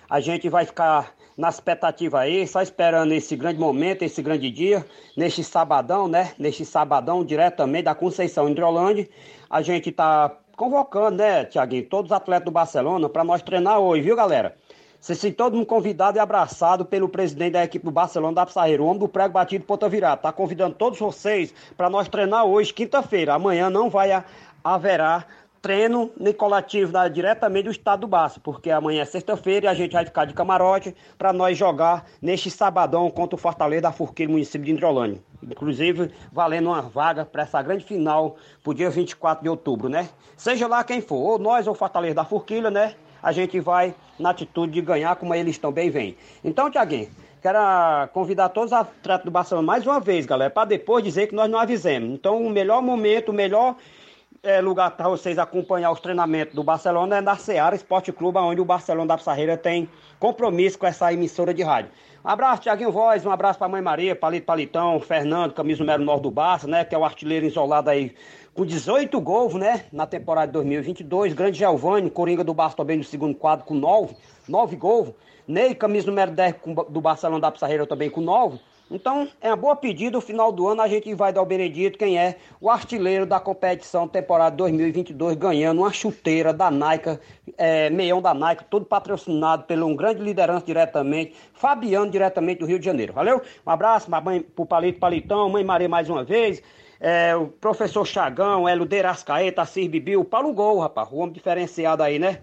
a gente vai ficar na expectativa aí, só esperando esse grande momento, esse grande dia, neste sabadão, né? Neste sabadão, diretamente da Conceição Hidrolândia. A gente tá convocando, né, Tiaguinho, todos os atletas do Barcelona para nós treinar hoje, viu, galera? Se todo mundo convidado e abraçado pelo presidente da equipe do Barcelona da Pissarreira, o homem do prego batido ponta virada. Tá convidando todos vocês para nós treinar hoje, quinta-feira. Amanhã não vai ha- haverá treino nem coletivo da- diretamente do estado do Barça, porque amanhã é sexta-feira e a gente vai ficar de camarote para nós jogar neste sabadão contra o Fortaleza da Forquilha, município de Indrolândia. Inclusive, valendo uma vaga para essa grande final pro dia 24 de outubro, né? Seja lá quem for, ou nós ou Fortaleza da Forquilha, né? A gente vai na atitude de ganhar como eles também vêm. Então, Tiaguinho, quero convidar todos os atletas do Barcelona mais uma vez, galera, para depois dizer que nós não avisemos. Então, o melhor momento, o melhor é, lugar para vocês acompanhar os treinamentos do Barcelona é na Seara Esporte Clube, onde o Barcelona da Pissarreira tem compromisso com essa emissora de rádio. Um abraço, Tiaguinho Voz, um abraço para a mãe Maria, Palito Palitão, Fernando, camisa número 9 do Barça, né? Que é o artilheiro isolado aí com 18 gols, né? Na temporada de 2022. Grande Giovanni, Coringa do Barça também no segundo quadro com 9, 9 gols. Ney, camisa número 10 com- do Barcelona da Pissarreira também com 9. Então, é uma boa pedida. No final do ano, a gente vai dar o Benedito, quem é o artilheiro da competição temporada 2022, ganhando uma chuteira da Nike, é, meião da Nike, todo patrocinado pelo um grande liderança diretamente, Fabiano, diretamente do Rio de Janeiro. Valeu? Um abraço mãe, pro Palito Palitão, mãe Maria mais uma vez. É, o professor Chagão, Hélio Derascaeta, Assis Bibiu, Paulo Gol, rapaz, o homem diferenciado aí, né?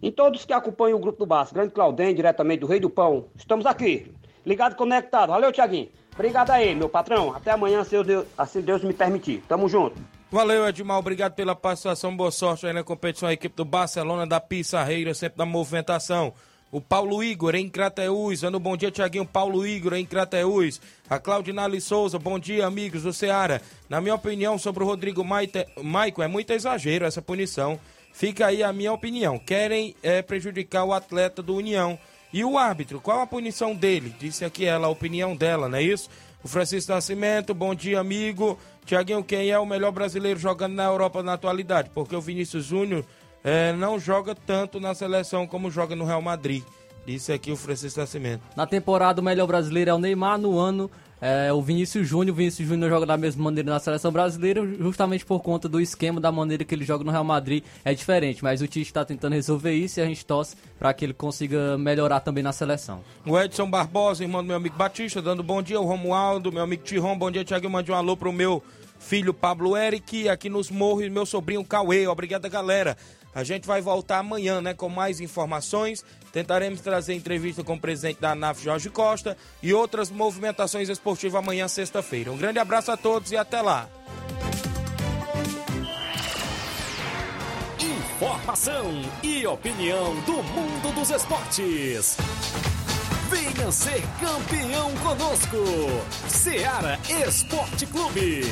Em todos que acompanham o Grupo do Barça, Grande Claudem, diretamente do Rei do Pão, estamos aqui, ligado e conectado. Valeu, Tiaguinho. Obrigado aí, meu patrão. Até amanhã, se Deus, assim Deus me permitir. Tamo junto. Valeu, Edmar. Obrigado pela participação. Boa sorte aí na competição. A equipe do Barcelona da Pissarreira, sempre na movimentação. O Paulo Igor em Crateús. Um bom dia, Tiaguinho. Paulo Igor em Crateús. A Claudinale Souza. Bom dia, amigos do Ceará. Na minha opinião, sobre o Rodrigo Maite, Maico, é muito exagero essa punição. Fica aí a minha opinião. Querem é, prejudicar o atleta do União. E o árbitro, qual a punição dele? Disse aqui ela, a opinião dela, não é isso? O Francisco Nascimento, bom dia, amigo. Tiaguinho, quem é o melhor brasileiro jogando na Europa na atualidade? Porque o Vinícius Júnior eh, não joga tanto na seleção como joga no Real Madrid. Disse aqui o Francisco Nascimento. Na temporada, o melhor brasileiro é o Neymar. No ano, é o Vinícius Júnior. O Vinícius Júnior joga da mesma maneira na seleção brasileira, justamente por conta do esquema, da maneira que ele joga no Real Madrid. É diferente, mas o Tite está tentando resolver isso e a gente torce para que ele consiga melhorar também na seleção. O Edson Barbosa, irmão do meu amigo Batista, dando bom dia. O Romualdo, meu amigo Tiron, bom dia, Tiago. Mande um alô pro meu filho Pablo Eric, aqui nos morros, meu sobrinho Cauê. Obrigado, galera. A gente vai voltar amanhã, né, com mais informações. Tentaremos trazer entrevista com o presidente da ANAF, Jorge Costa, e outras movimentações esportivas amanhã, sexta-feira. Um grande abraço a todos e até lá. Informação e opinião do mundo dos esportes. Venha ser campeão conosco. Seara Esporte Clube.